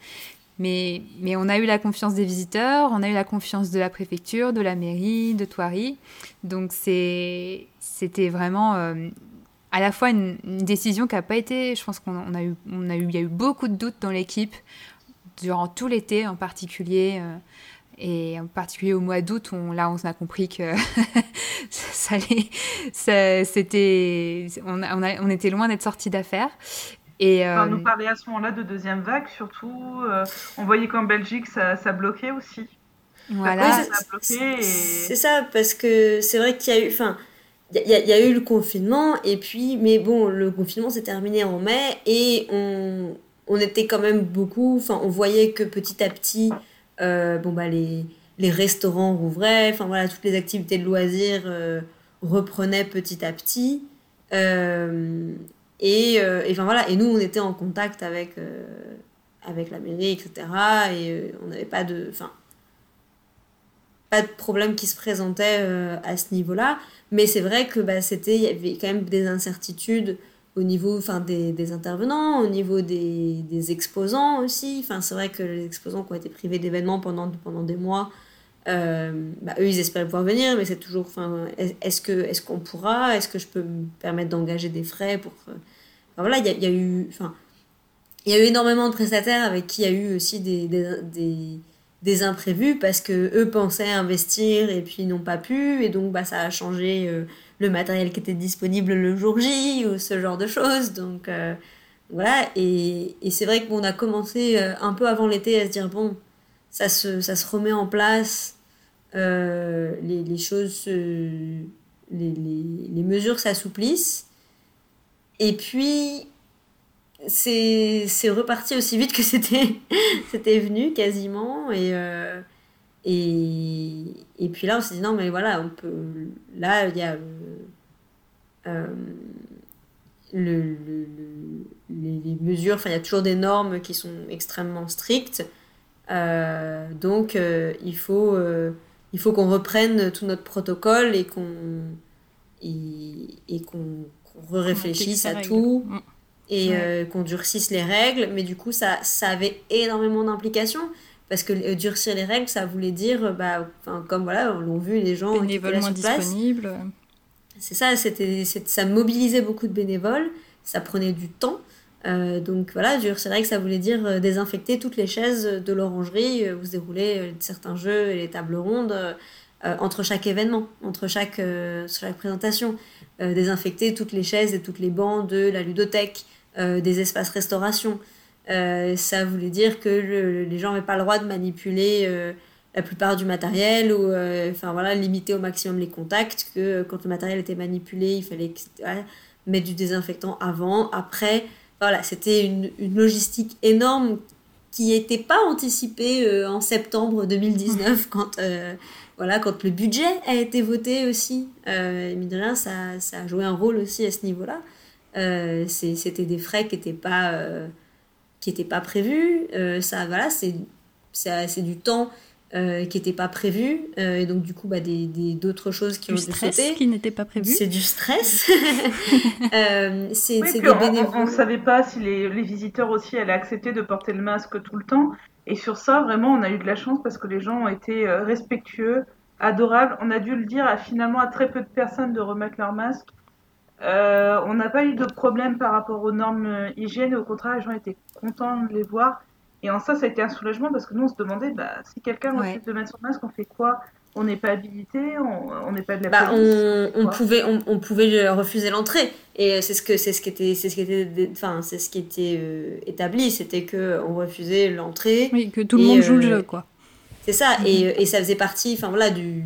Mais, mais on a eu la confiance des visiteurs, on a eu la confiance de la préfecture, de la mairie, de Thoiry. Donc c'était vraiment euh, à la fois une, décision qui n'a pas été, je pense qu'on a eu, on a eu, il y a eu beaucoup de doutes dans l'équipe durant tout l'été en particulier. Euh, et en particulier au mois d'août, on, là, on a compris que ça, c'était, on, on, on, était loin d'être sorti d'affaires.
Et, on nous euh, parlait à ce moment-là de deuxième vague, surtout. Euh, on voyait qu'en Belgique, ça, ça, bloquait aussi.
Voilà. C'est ça, parce que c'est vrai qu'il y a eu. Enfin, il y, a eu le confinement, et puis, mais bon, le confinement s'est terminé en mai, et on, on, était quand même beaucoup. Enfin, on voyait que petit à petit, euh, bon, bah, les, les restaurants rouvraient, enfin voilà, toutes les activités de loisirs reprenaient petit à petit. Euh, euh, et, enfin voilà, et nous, on était en contact avec, euh, avec la mairie, etc. Et euh, on n'avait pas de. Enfin, pas de problème qui se présentait à ce niveau-là. Mais c'est vrai que bah, c'était, il y avait quand même des incertitudes au niveau enfin, des, des intervenants, au niveau des, des exposants aussi. Enfin, c'est vrai que les exposants qui ont été privés d'événements pendant, pendant des mois, bah, eux, ils espèrent pouvoir venir, mais c'est toujours, enfin, est-ce que est-ce qu'on pourra, est-ce que je peux me permettre d'engager des frais pour voilà, il y, a, eu, enfin, y a eu énormément de prestataires avec qui il y a eu aussi des, imprévus parce que eux pensaient investir et puis n'ont pas pu et donc bah, ça a changé euh, le matériel qui était disponible le jour J ou ce genre de choses. Donc euh, voilà, et, c'est vrai qu'on a commencé euh, un peu avant l'été à se dire bon, ça se, ça se remet en place, les, choses, les, les mesures s'assouplissent. Et puis, c'est reparti aussi vite que c'était c'était venu quasiment. Et, euh, et, et, puis là, on s'est dit non, mais voilà, on peut. Là, il y a. Euh, le, le, les, mesures, enfin, il y a toujours des normes qui sont extrêmement strictes. Euh, donc, il faut, il faut qu'on reprenne tout notre protocole et qu'on et, et qu'on réfléchisse à tout mm. Et euh, qu'on durcisse les règles. Mais du coup, ça, ça avait énormément d'implications. Parce que euh, durcir les règles, ça voulait dire, bah, comme voilà, on l'ont vu, les gens
bénévoles moins disponibles.
C'est ça, c'était, ça mobilisait beaucoup de bénévoles, ça prenait du temps. Euh, donc voilà, durcir les règles, ça voulait dire désinfecter toutes les chaises de l'orangerie où se déroulaient certains jeux et les tables rondes entre chaque événement, entre chaque, chaque présentation. Euh, désinfecter toutes les chaises et toutes les bancs de la ludothèque, euh, des espaces restauration. Euh, ça voulait dire que les gens n'avaient pas le droit de manipuler la plupart du matériel ou enfin voilà limiter au maximum les contacts que quand le matériel était manipulé il fallait mettre du désinfectant avant après voilà c'était une, une, logistique énorme qui n'était pas anticipée en septembre 2019 quand voilà, quand le budget a été voté aussi, euh, mine de rien, ça, ça, a joué un rôle aussi à ce niveau-là. Euh, c'était des frais qui n'étaient pas, euh, qui pas prévus. Euh, ça, voilà, c'est du temps euh, qui n'étaient pas prévues. Euh, et donc, du coup, bah, des, d'autres choses qui
du
ont
stress
sauter.
qui n'était pas prévu.
C'est du stress. euh, c'est
Oui, on- ne savait pas si les, les visiteurs aussi allaient accepter de porter le masque tout le temps. Et sur ça, vraiment, on a eu de la chance parce que les gens ont été respectueux, adorables. On a dû le dire à finalement à très peu de personnes de remettre leur masque. Euh, on n'a pas eu de problème par rapport aux normes euh, hygiène et au contraire, les gens étaient contents de les voir. Et en ça, ça a été un soulagement parce que nous, on se demandait bah, si quelqu'un
Ouais.
refuse de mettre son masque, on fait quoi? On n'est pas habilité, on n'est pas de la
Bah,
police.
on, pouvait on, on pouvait lui refuser l'entrée et c'est ce que c'est ce qui était c'est ce qui était enfin c'est ce qui était euh, établi c'était que on refusait l'entrée
Oui, que tout le monde joue le
euh,
jeu, quoi.
c'est ça et, et ça faisait partie enfin voilà du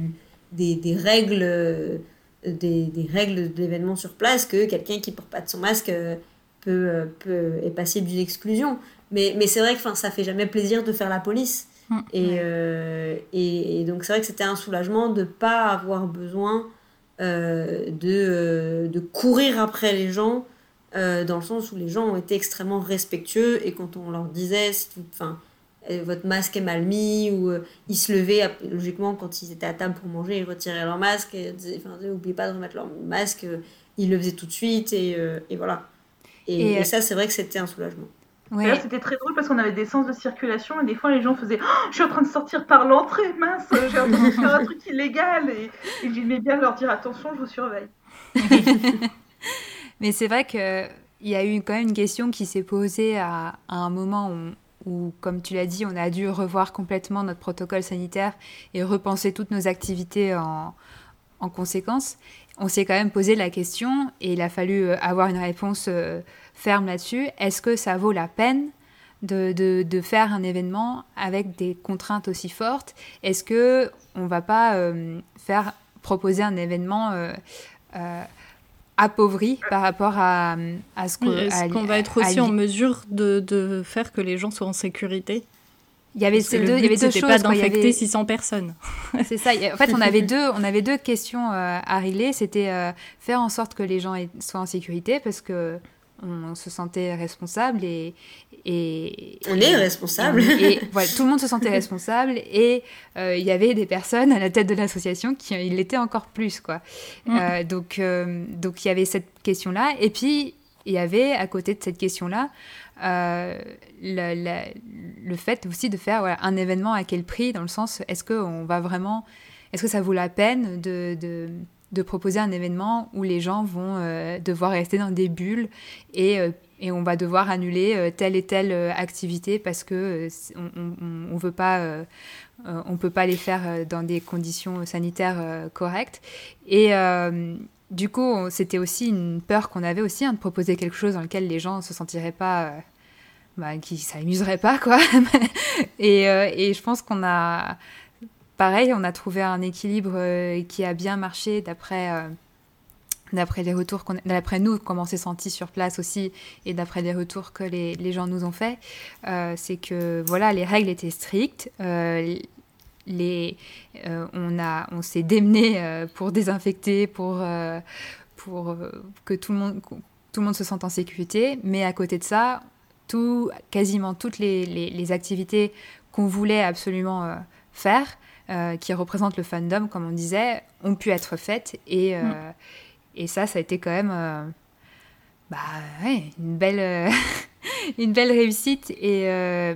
des, des règles euh, des, des règles de l'événement sur place que quelqu'un qui porte pas de son masque euh, peut euh, peut est passible d'une exclusion mais mais c'est vrai que ça fait jamais plaisir de faire la police et,
Ouais.
euh, et, et donc c'est vrai que c'était un soulagement de pas avoir besoin euh, de, de courir après les gens euh, dans le sens où les gens ont été extrêmement respectueux et quand on leur disait si euh, votre masque est mal mis ou euh, ils se levaient logiquement quand ils étaient à table pour manger ils retiraient leur masque et disaient enfin n'oubliez pas de remettre leur masque euh, ils le faisaient tout de suite et, euh, et voilà et,
Et,
et
euh,
ça c'est vrai que c'était un soulagement
Ouais.
D'ailleurs, c'était très drôle parce qu'on avait des sens de circulation et des fois les gens faisaient Oh, Je suis en train de sortir par l'entrée, mince, j'ai en train de faire un truc illégal. Et, et j'aimais bien leur dire Attention, je vous surveille.
Mais c'est vrai qu'il y a eu quand même une question qui s'est posée à, à un moment où, où, comme tu l'as dit, on a dû revoir complètement notre protocole sanitaire et repenser toutes nos activités en, en conséquence. On s'est quand même posé la question et il a fallu euh, avoir une réponse euh, ferme là-dessus. Est-ce que ça vaut la peine de, faire un événement avec des contraintes aussi fortes? Est-ce que on va pas euh, faire proposer un événement euh, appauvri par rapport à, à ce que-
Oui, qu'on va être
à
aussi en mesure de, de faire que les gens soient en sécurité?
Il y avait
Parce
ces deux, il y avait deux choses.
pas d'infecter
avait-
600 personnes.
C'est ça. a- En fait, on avait deux, on avait deux questions euh, à régler. C'était euh, faire en sorte que les gens soient en sécurité parce que on se sentait responsable et et
on est responsable
et, et voilà, tout le monde se sentait responsable et euh, il y avait des personnes à la tête de l'association qui il l'étaient encore plus quoi. Euh, donc euh, donc il y avait cette question là et puis il y avait à côté de cette question là euh, le, la- le fait aussi de faire voilà, un événement à quel prix dans le sens est-ce que on va vraiment est-ce que ça vaut la peine de, de de proposer un événement où les gens vont euh, devoir rester dans des bulles et, euh, et on va devoir annuler euh, telle et telle activité parce que on, on veut pas on peut pas les faire dans des conditions sanitaires correctes. Et du coup c'était aussi une peur qu'on avait aussi hein, de proposer quelque chose dans lequel les gens se sentiraient pas bah, qui s'amuseraient pas quoi. Et, et je pense qu'on a pareil on a trouvé un équilibre euh, qui a bien marché d'après euh, les retours d'après nous comment on s'est senti sur place aussi et d'après les retours que les, les gens nous ont fait. Euh, c'est que voilà les règles étaient strictes euh, les on on s'est démené pour désinfecter pour pour que tout le monde tout le monde se sente en sécurité. Mais à côté de ça tout quasiment toutes les, les, activités qu'on voulait absolument faire euh, qui représentent le fandom comme on disait ont pu être faites et euh,
Mm.
et ça, ça a été quand même euh, bah, ouais, une, belle, une belle réussite, et,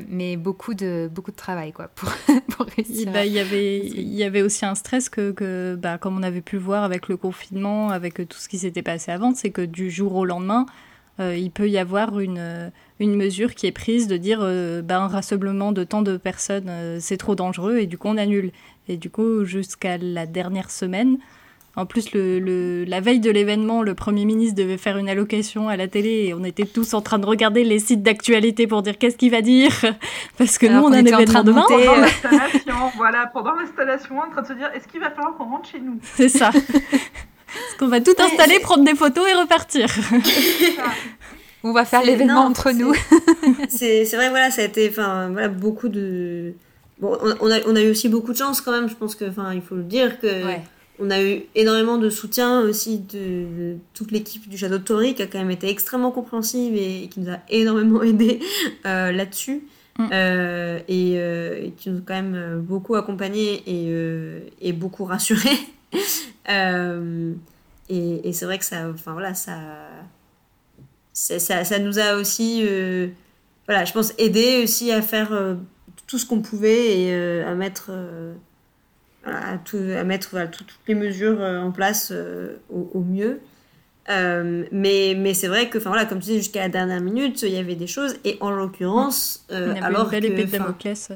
mais beaucoup de, beaucoup de travail quoi, pour, pour
Il
réussir.
bah, il y avait, il y avait aussi un stress que, que bah, comme on avait pu le voir avec le confinement, avec tout ce qui s'était passé avant, c'est que du jour au lendemain, il peut y avoir une, une mesure qui est prise de dire euh, bah, un rassemblement de tant de personnes, euh, c'est trop dangereux, et du coup on annule. Et du coup, jusqu'à la dernière semaine, en plus, le, le- la veille de l'événement, le Premier ministre devait faire une allocation à la télé et on était tous en train de regarder les sites d'actualité pour dire qu'est-ce qu'il va dire? Parce que
Alors
nous, on
qu'on
a un
était en train
événement
de
demain.
monter.
Pendant
euh,
l'installation, voilà, pendant l'installation, en train de se dire Est-ce qu'il va falloir qu'on rentre chez nous?
C'est ça. Parce qu'on va tout installer, prendre des photos et repartir.
On va faire l'événement entre nous.
c'est vrai voilà ça a été enfin voilà beaucoup de bon on, a on a eu aussi beaucoup de chance quand même je pense que enfin il faut le dire que
Ouais.
on a eu énormément de soutien aussi de, de toute l'équipe du Château de Tori qui a quand même été extrêmement compréhensive et qui nous a énormément aidé euh, là-dessus mm. et, qui nous ont quand même beaucoup accompagnés et, et beaucoup rassurés. et, c'est vrai que ça, enfin voilà, ça, ça, ça, nous a aussi, voilà, je pense, aidé aussi à faire tout ce qu'on pouvait et à mettre à, tout, à mettre toutes les mesures en place au, mieux. Euh, mais mais c'est vrai que, enfin voilà, comme tu dis, jusqu'à la dernière minute, il y avait des choses. Et en l'occurrence,
euh, alors une belle épée de Damoclès euh,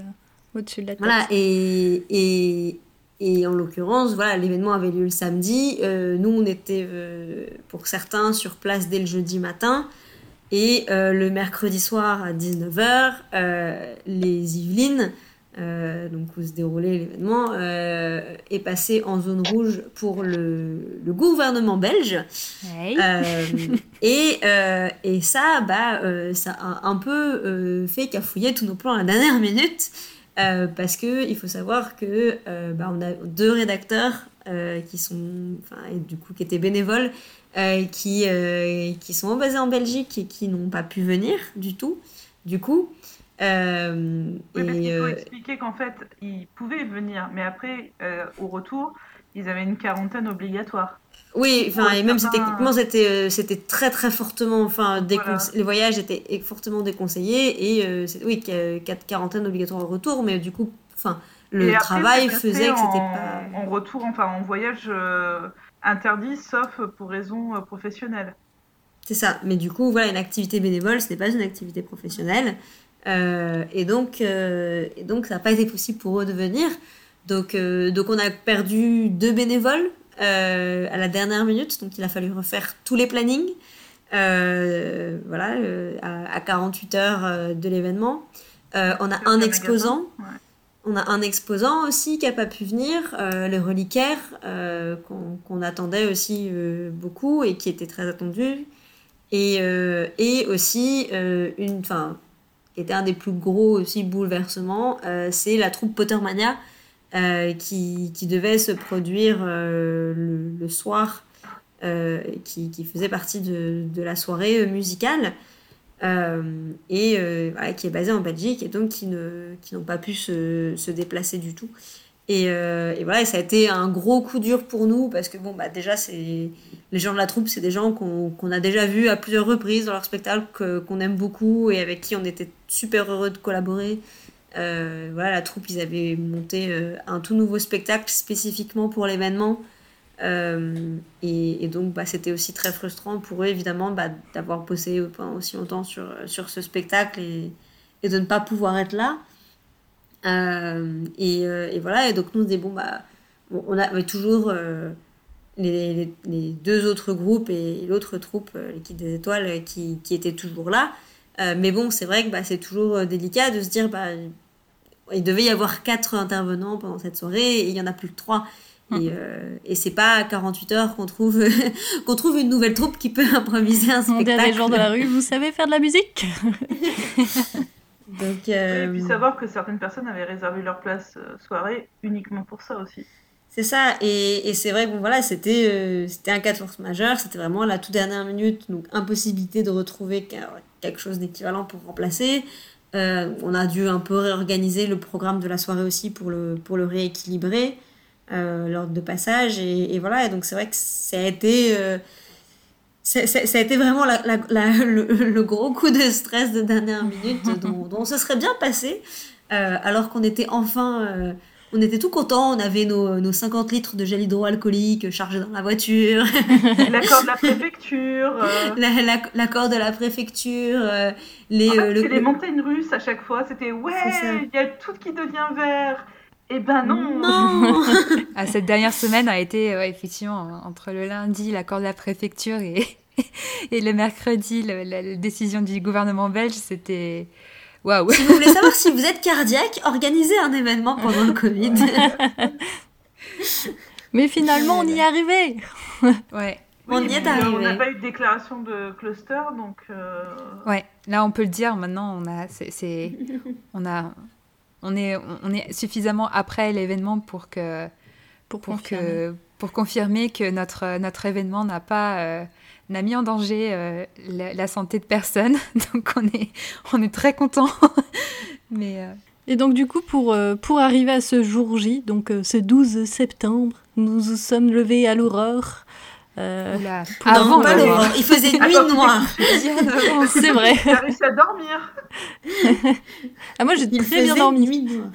au-dessus de la tête.
Voilà, et, et, et en l'occurrence, voilà, l'événement avait lieu le samedi. nous, on était pour certains sur place dès le jeudi matin. Et le mercredi soir à 19h, les Yvelines euh, donc où se déroulait l'événement, euh, est passé en zone rouge pour le, le gouvernement belge. Euh, et, et, ça, bah, ça a un peu fait cafouiller tous nos plans à la dernière minute. Parce que il faut savoir que bah, on a deux rédacteurs qui sont, et du coup, qui étaient bénévoles, qui, qui sont basés en Belgique et qui n'ont pas pu venir du tout. Du coup,
euh, oui, parce qu'il faut euh, expliquer qu'en fait, ils pouvaient venir, mais après, euh, au retour, ils avaient une quarantaine obligatoire.
Oui, enfin, et même techniquement, c'était, c'était très très fortement, enfin, les voyages étaient fortement déconseillés et oui, quatre quarantaines obligatoires au retour, mais du coup, enfin, le travail faisait que c'était pas.
En retour, enfin, en voyage interdit, sauf pour raisons professionnelles.
C'est ça, mais du coup, voilà, une activité bénévole, ce n'est pas une activité professionnelle. Euh, et, donc, euh, et donc, ça n'a pas été possible pour eux de venir. Donc, euh, donc on a perdu deux bénévoles à la dernière minute. Donc, il a fallu refaire tous les plannings. voilà, à, 48 heures de l'événement. on a un exposant. On a un exposant aussi qui n'a pas pu venir, le reliquaire, qu'on attendait aussi beaucoup et qui était très attendu. Et, et aussi une, enfin, qui était un des plus gros aussi bouleversements, euh, c'est la troupe Pottermania euh, qui, devait se produire euh, le, soir, qui, qui, faisait partie de, la soirée musicale. et qui est basée en Belgique et donc qui n'ont pas pu se, déplacer du tout. Et, voilà, ça a été un gros coup dur pour nous parce que bon, bah, déjà, les gens de la troupe, c'est des gens qu'on a déjà vus à plusieurs reprises dans leur spectacle, qu'on aime beaucoup et avec qui on était super heureux de collaborer. Euh, voilà, la troupe, ils avaient monté euh, un tout nouveau spectacle spécifiquement pour l'événement. Euh, et, donc, bah, c'était aussi très frustrant pour eux, évidemment, bah, d'avoir bossé aussi longtemps sur, sur ce spectacle et, de ne pas pouvoir être là. Et, voilà, et donc nous, on disait, bon, bah, on avait toujours les, deux autres groupes et l'autre troupe, l'équipe des étoiles, qui, qui étaient toujours là. Mais bon, c'est vrai que bah, c'est toujours délicat de se dire, il devait y avoir quatre intervenants pendant cette soirée et il y en a plus que trois. Et, mm. et c'est pas à 48 heures qu'on trouve, qu'on trouve une nouvelle troupe qui peut improviser un spectacle.
On dit des gens de la rue, vous savez faire de la musique?
Donc, Et puis savoir que certaines personnes avaient réservé leur place soirée uniquement pour ça aussi.
C'est ça, et, et c'est vrai que bon, voilà, c'était euh, c'était un cas de force majeure, c'était vraiment la toute dernière minute, donc impossibilité de retrouver quelque chose d'équivalent pour remplacer. Euh, on a dû un peu réorganiser le programme de la soirée aussi pour le, pour le rééquilibrer, euh, l'ordre de passage, et, voilà, et donc c'est vrai que ça a été, euh, ça, a été vraiment le, gros coup de stress de dernière minute dont, dont se serait bien passé, alors qu'on était enfin on était tout contents, on avait nos, 50 litres de gel hydroalcoolique chargés dans la voiture.
L'accord de la préfecture.
Euh. L'accord de la préfecture. Euh,
les, en euh, les montagnes russes à chaque fois, c'était ouais, il y a tout qui devient vert. Eh ben non
Non
ah, Cette dernière semaine a été effectivement entre le lundi, l'accord de la préfecture et, et le mercredi, la décision du gouvernement belge, c'était
si vous voulez savoir si vous êtes cardiaque, organisez un événement pendant le Covid.
Mais finalement, on y est arrivé.
ouais.
on y est arrivé. On
n'a pas eu de déclaration de cluster, donc. Euh...
Ouais, là on peut le dire. Maintenant, on a, c'est, on a, on est, on est suffisamment après l'événement pour que,
pour,
confirmer. que, pour confirmer que notre notre événement n'a pas euh, n'a mis en danger euh, la, santé de personne. Donc on est, on est très content Mais euh,
Et donc du coup, pour, euh, pour arriver à ce jour J, donc ce 12 septembre, nous nous sommes levés à l'aurore. Euh,
oula,
Non,
avant
pas
le
l'aurore. Il faisait nuit noire.
c'est vrai.
T'as réussi à dormir
Ah, moi j'ai
Il
très bien dormi.
nuit noire.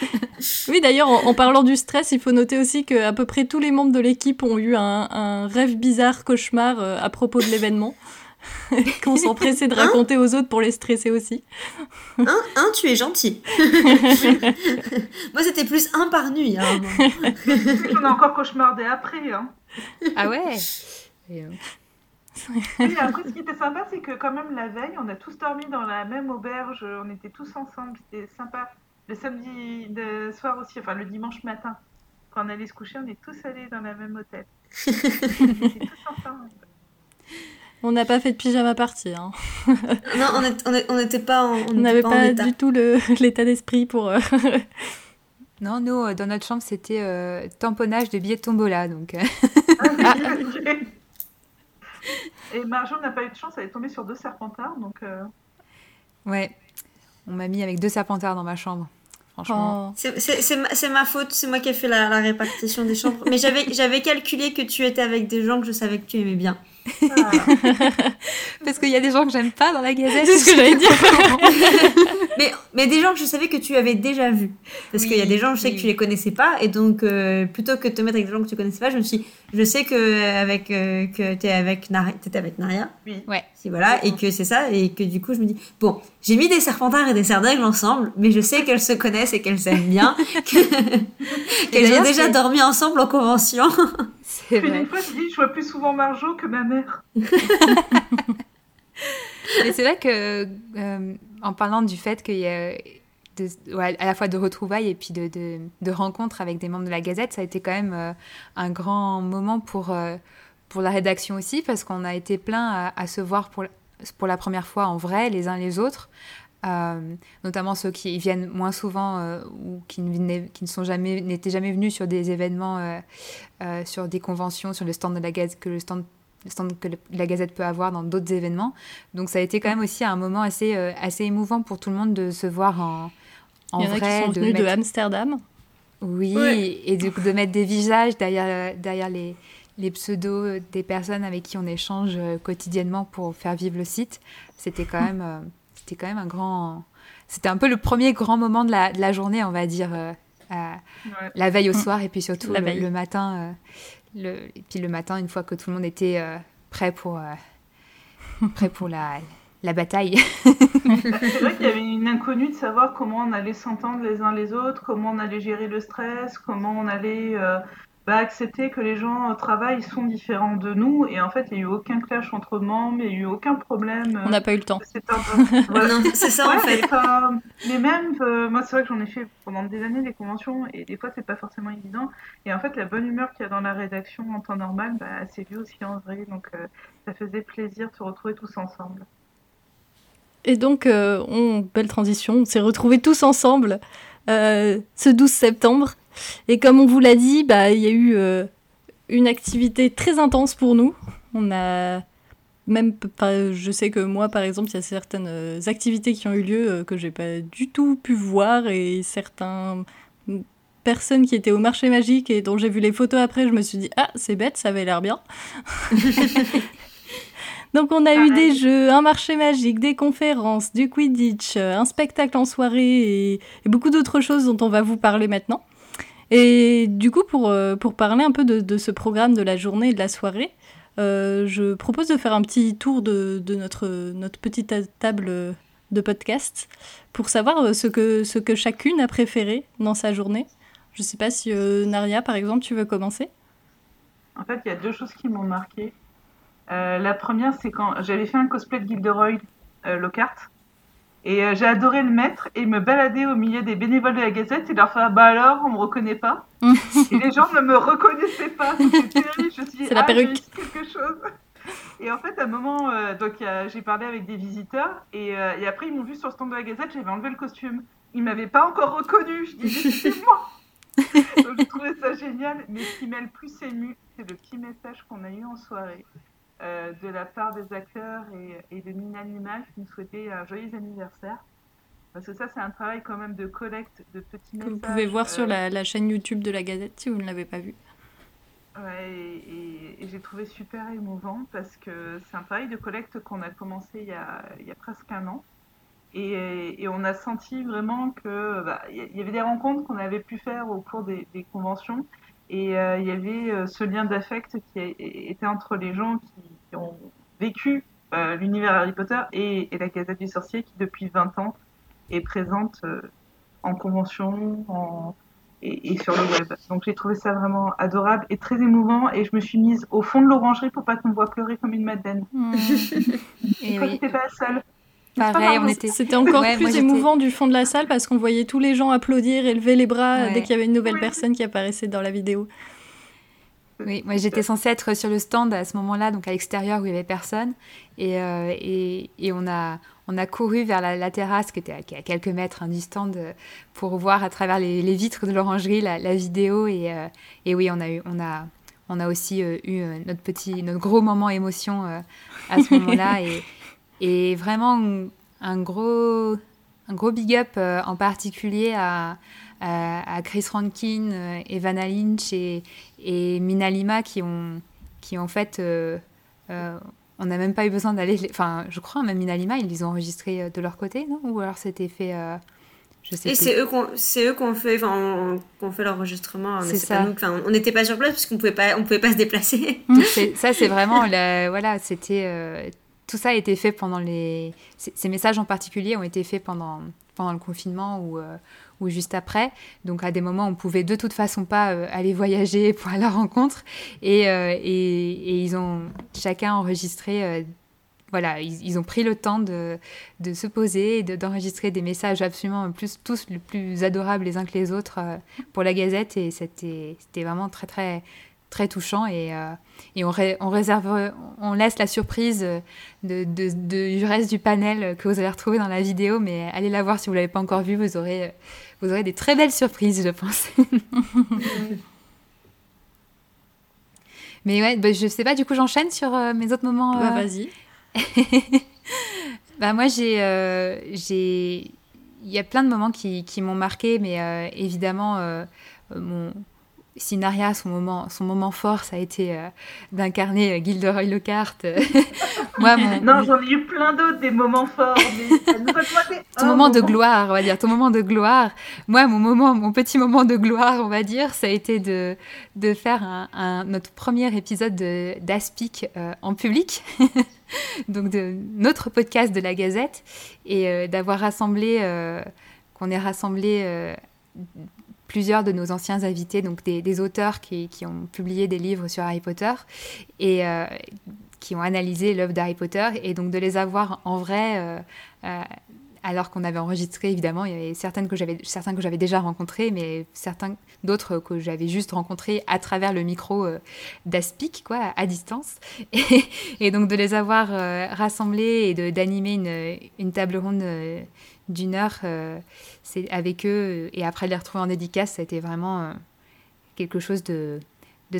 Oui, d'ailleurs, en, en parlant du stress, il faut noter aussi que à peu près tous les membres de l'équipe ont eu un, un rêve bizarre, cauchemar euh, à propos de l'événement. Qu'on s'empressait de
Hein
raconter aux autres pour les stresser aussi.
Un, un, tu es gentil. Moi, c'était plus un par nuit. hein.
Tu sais qu'on a encore cauchemardé après. Hein.
Ah ouais Et, euh,
Oui, après, ce qui était sympa, c'est que quand même la veille, on a tous dormi dans la même auberge. On était tous ensemble. C'était sympa. Le samedi de soir aussi, enfin le dimanche matin. Quand on allait se coucher, on est tous allés dans la même hôtel. on était tous ensemble.
On n'a pas fait de pyjama party. Hein.
Non, on n'était pas en, on
n'avait
pas en
pas
état.
du tout le- l'état d'esprit pour. euh,
Non, nous, euh, dans notre chambre, c'était euh, tamponnage de billets de tombola. Donc, euh,
Et Marjo n'a pas eu de chance, elle est tombée sur deux serpentards, donc euh,
ouais, on m'a mis avec deux serpentards dans ma chambre. Franchement.
oh.
C'est- ma, faute, c'est moi qui ai fait la, la répartition des chambres. Mais j'avais j'avais calculé que tu étais avec des gens que je savais que tu aimais bien.
Voilà.
Parce qu'il y a des gens que j'aime pas dans la gazette.
C'est ce que j'allais dire.
Mais, mais des gens que je savais que tu avais déjà vus. Parce qu'il y a des gens, je sais
oui.
que tu les connaissais pas. Et donc, euh, plutôt que de te mettre avec des gens que tu connaissais pas, je me suis dit, je sais que, euh, avec, euh, que t'es avec Naria, t'étais avec Naria.
Oui.
Ouais.
Si, voilà. Et que c'est ça. Et que du coup, je me dis, bon, j'ai mis des serpentards et des serdègles ensemble, mais je sais qu'elles se connaissent et qu'elles s'aiment bien. que- qu'elles ont déjà dormi ensemble en convention.
C'est vrai.
une fois, je dis, je vois plus souvent Marjo que ma mère.
Mais c'est vrai que, euh, en parlant du fait qu'il y a à la fois de retrouvailles et puis de, rencontres avec des membres de la Gazette, ça a été quand même euh, un grand moment pour, euh, pour la rédaction aussi, parce qu'on a été plein à, se voir pour, pour la première fois en vrai, les uns les autres. Notamment ceux qui viennent moins souvent ou qui sont jamais n'étaient jamais venus sur des événements sur des conventions sur le stand de la Gazette que le stand le stand que le- la Gazette peut avoir dans d'autres événements donc ça a été quand même aussi un moment assez, euh, assez émouvant pour tout le monde de se voir en, en
Il y en a
vrai.
qui sont
de
venus de
mettre-
Amsterdam.
Oui,
Ouais.
et du coup de mettre des visages derrière, derrière les, les pseudos des personnes avec qui on échange euh, quotidiennement pour faire vivre le site. C'était quand même, euh, c'était quand même un grand... C'était un peu le premier grand moment de la, de la journée, on va dire, euh,
Ouais.
la veille au
Mm.
soir et puis surtout
La
le,
veille.
le matin. Et puis le matin, une fois que tout le monde était euh, prêt pour, euh, prêt pour la, la bataille.
C'est vrai qu'il y avait une inconnue de savoir comment on allait s'entendre les uns les autres, comment on allait gérer le stress, comment on allait euh, bah, accepter que les gens au travail sont différents de nous. Et en fait, il n'y a eu aucun clash entre membres, il n'y a eu aucun problème.
On n'a pas eu le temps.
C'est un- voilà.
ça en
Ouais,
fait.
mais, même, euh, moi, c'est vrai que j'en ai fait pendant des années des conventions et des fois, c'est pas forcément évident. Et en fait, la bonne humeur qu'il y a dans la rédaction en temps normal, bah, c'est vu aussi en vrai. Donc, euh, ça faisait plaisir de se retrouver tous ensemble.
Et donc, euh, on, belle transition, on s'est retrouvés tous ensemble euh, ce 12 septembre. Et comme on vous l'a dit, bah, il y a eu euh, une activité très intense pour nous. On a même, je sais que moi, par exemple, il y a certaines euh, activités qui ont eu lieu euh, que j'ai pas du tout pu voir et certaines personnes qui étaient au marché magique et dont j'ai vu les photos après, je me suis dit ah c'est bête, ça avait l'air bien. Donc on a eu
Pareil.
des jeux, un marché magique, des conférences, du Quidditch, un spectacle en soirée et, et beaucoup d'autres choses dont on va vous parler maintenant. Et du coup, pour, euh, pour parler un peu de, de ce programme de la journée et de la soirée, euh, je propose de faire un petit tour de, de notre, notre petite ta- table de podcast pour savoir euh, ce que, ce que chacune a préféré dans sa journée. Je sais pas si euh, Naria, par exemple, tu veux commencer?
En fait, il y a deux choses qui m'ont marqué. Euh, la première, c'est quand j'avais fait un cosplay de Gilderoy euh, Lockhart. Et euh, j'ai adoré le mettre et me balader au milieu des bénévoles de la Gazette et leur faire Bah alors, on me reconnaît pas Et les gens ne me reconnaissaient pas. Je
C'est la
Ah,
perruque.
quelque chose. Et en fait, à un moment, euh, donc j'ai parlé avec des visiteurs et, et après ils m'ont vu sur le stand de la Gazette, j'avais enlevé le costume. Ils m'avaient pas encore reconnu. Je disais c'est moi. donc j'ai trouvé ça génial. Mais ce qui m'a le plus ému, c'est le petit message qu'on a eu en soirée de la part des acteurs et, et de Nina Nima qui nous souhaitait un joyeux anniversaire. Parce que ça, c'est un travail quand même de collecte de petits messages.
Que vous pouvez voir sur
euh,
la, la chaîne YouTube de la Gazette si vous ne l'avez pas vu.
Ouais, et, et- et j'ai trouvé super émouvant parce que c'est un travail de collecte qu'on a commencé il y a, il y a presque un an. Et, et on a senti vraiment que bah, y- avait des rencontres qu'on avait pu faire au cours des, des conventions. Et euh, il y avait euh, ce lien d'affect qui a- était entre les gens qui, qui ont vécu euh, l'univers Harry Potter et, et la Gazette du Sorcier qui, depuis 20 ans, est présente en convention, en, et, et sur le web. Donc j'ai trouvé ça vraiment adorable et très émouvant et je me suis mise au fond de l'orangerie pour pas qu'on me voit pleurer comme une madeleine.
Et
Je crois
oui,
pas seule.
Pareil, on
Pardon,
était.
C'était encore
Ouais,
plus émouvant du fond de la salle parce qu'on voyait tous les gens applaudir et lever les bras
Ouais.
dès qu'il y avait une nouvelle personne qui apparaissait dans la vidéo.
Oui, moi j'étais censée être sur le stand à ce moment-là, donc à l'extérieur où il y avait personne, et, euh, et, et on a on a couru vers la, la terrasse qui était à, qui est à quelques mètres hein, du stand euh, pour voir à travers les, les vitres de l'orangerie la, la vidéo et, euh, et oui on a eu on a on a aussi euh, eu notre petit notre gros moment émotion euh, à ce moment-là et, et vraiment un gros un gros big up euh, en particulier à, à, à Chris Rankin, euh, Evanna Lynch et, et Mina Lima qui ont, qui en fait, euh, on n'a même pas eu besoin d'aller, les- enfin, je crois même Mina Lima, ils les ont enregistrés de leur côté, non? Ou alors c'était fait, euh, je sais
Et c'est eux qu'on c'est eux qu'on fait enfin on- qu'on fait l'enregistrement mais
C'est
pas
ça.
nous enfin on n'était pas sur place parce qu'on pouvait pas on pouvait pas se déplacer.
Ça, c'est vraiment, la- voilà, c'était, euh, tout ça a été fait pendant les, ces messages en particulier ont été faits pendant, pendant le confinement ou, euh, ou juste après. Donc à des moments, on pouvait de toute façon pas euh, aller voyager pour la rencontre. Et, euh, et, et ils ont chacun enregistré. voilà, ils, ont pris le temps de, de se poser et de- d'enregistrer des messages absolument plus, tous plus adorables les uns que les autres pour la Gazette et c'était vraiment très très très touchant et, euh, et on, ré- on réserve on laisse la surprise de, de- de- du reste du panel que vous allez retrouver dans la vidéo mais allez la voir si vous l'avez pas encore vu vous aurez vous aurez des très belles surprises je pense mais ouais bah, je sais pas du coup j'enchaîne sur euh, mes autres moments
Bah,
euh,
vas-y.
bah moi j'ai euh, j'ai il y a plein de moments qui, qui m'ont marqué mais euh, évidemment euh, mon Sinaria son moment son moment fort ça a été euh, d'incarner euh, Gilderoy Lockhart moi mon,
Non, j'en ai eu plein d'autres des moments forts. Mais ça nous a pointé
ton moment de gloire, on va dire, ton moment de gloire. Moi, mon moment, mon petit moment de gloire, on va dire, ça a été de, de faire un, un- notre premier épisode de- d'Aspic euh, en public, donc de notre podcast de la Gazette, et euh, d'avoir rassemblé, euh, qu'on ait rassemblé euh, plusieurs de nos anciens invités, donc des, auteurs qui, ont publié des livres sur Harry Potter, et euh, qui ont analysé l'œuvre d'Harry Potter, et donc de les avoir en vrai. euh, euh, alors qu'on avait enregistré évidemment, il y avait certaines que j'avais, certains que j'avais déjà rencontrés, mais certains d'autres que j'avais juste rencontrés à travers le micro d'Aspic, quoi, à distance. Et, donc de les avoir rassemblés et d'animer une, table ronde d'une heure euh, c'est avec eux et après les retrouver en dédicace, ça a été vraiment euh, quelque chose de,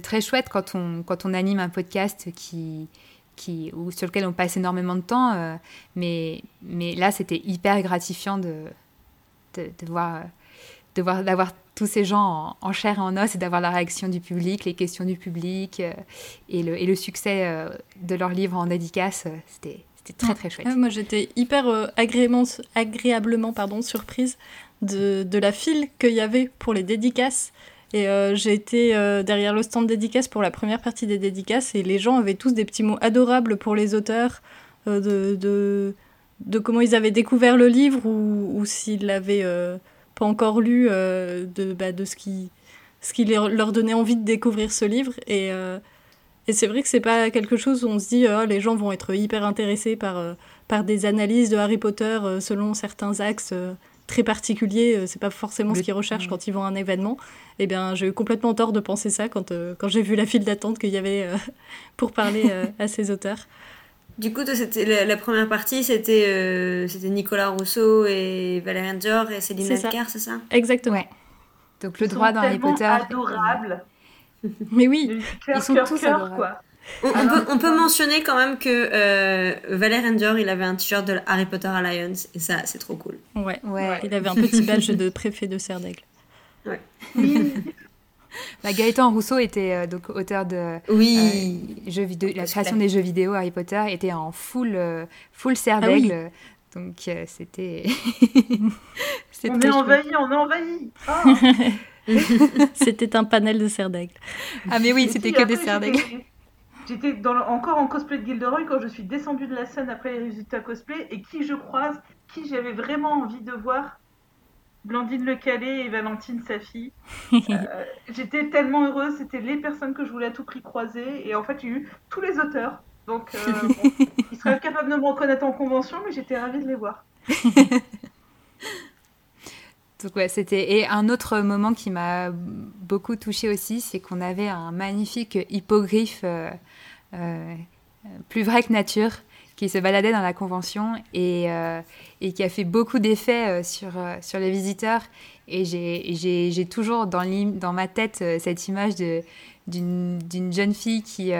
très chouette quand on, quand on anime un podcast qui, qui, ou sur lequel on passe énormément de temps. euh, mais, mais là, c'était hyper gratifiant de, de, voir, de voir, d'avoir tous ces gens en, chair et en os et d'avoir la réaction du public, les questions du public et, le, et le succès de leur livre en dédicace. C'était, c'était très très chouette.
Ouais, moi, j'étais hyper euh, agréablement, agréablement pardon, surprise de, de la file qu'il y avait pour les dédicaces. Et euh, j'ai été euh, derrière le stand dédicace pour la première partie des dédicaces et les gens avaient tous des petits mots adorables pour les auteurs, de, de, de comment ils avaient découvert le livre ou, ou s'ils l'avaient pas encore lu, de, bah, de ce qui, ce qui leur, leur donnait envie de découvrir ce livre. Et, et c'est vrai que c'est pas quelque chose où on se dit oh, les gens vont être hyper intéressés par, euh, par des analyses de Harry Potter euh, selon certains axes euh, très particuliers. euh, c'est pas forcément
Le-
ce qu'ils recherchent quand ils vont à un événement. Eh bien, j'ai eu complètement tort de penser ça quand, euh, quand j'ai vu la file d'attente qu'il y avait euh, pour parler euh, à ces auteurs.
Du coup c'était la, la première partie c'était euh, c'était Nicolas Rousseau et Valérian Dior et Céline. Alcar, c'est ça?
Exactement.
Ouais. Donc le
Ils sont
droit dans Harry Potter.
adorables.
Mais oui,
Cœur,
Ils sont
cœur,
tous
cœur,
adorables.
quoi.
On, on peut, on peut mentionner quand même que euh, Valère Endior, il avait un t-shirt de Harry Potter Alliance, et ça, c'est trop cool.
Ouais.
Ouais.
Il avait un petit badge de préfet de Serre d'Aigle.
Oui.
Bah, Gaëtan Rousseau était euh, donc auteur de
Oui.
euh, jeux vidéo, la création des jeux vidéo Harry Potter était en full, euh, full serre
Ah oui.
d'aigle. Donc euh, c'était. c'était
On est
chouette.
envahi, on est envahi.
C'était un panel de Serre d'Aigle.
Ah, mais oui, c'était que des
après,
serres
j'étais-
d'aigle.
J'étais dans le- encore en cosplay de Gilderoy quand je suis descendue de la scène après les résultats cosplay et qui je croise, qui j'avais vraiment envie de voir, Blandine Le Calais et Valentine sa fille. Euh, J'étais tellement heureuse, c'était les personnes que je voulais à tout prix croiser et en fait j'ai eu tous les auteurs. Donc euh, bon, ils seraient incapables de me reconnaître en convention mais j'étais ravie de les voir.
Donc c'était et un autre moment qui m'a beaucoup touchée aussi, c'est qu'on avait un magnifique hippogriffe euh, euh, plus vrai que nature qui se baladait dans la convention et, euh, et qui a fait beaucoup d'effets sur, sur les visiteurs. Et j'ai- toujours dans, dans ma tête cette image d'une jeune fille qui,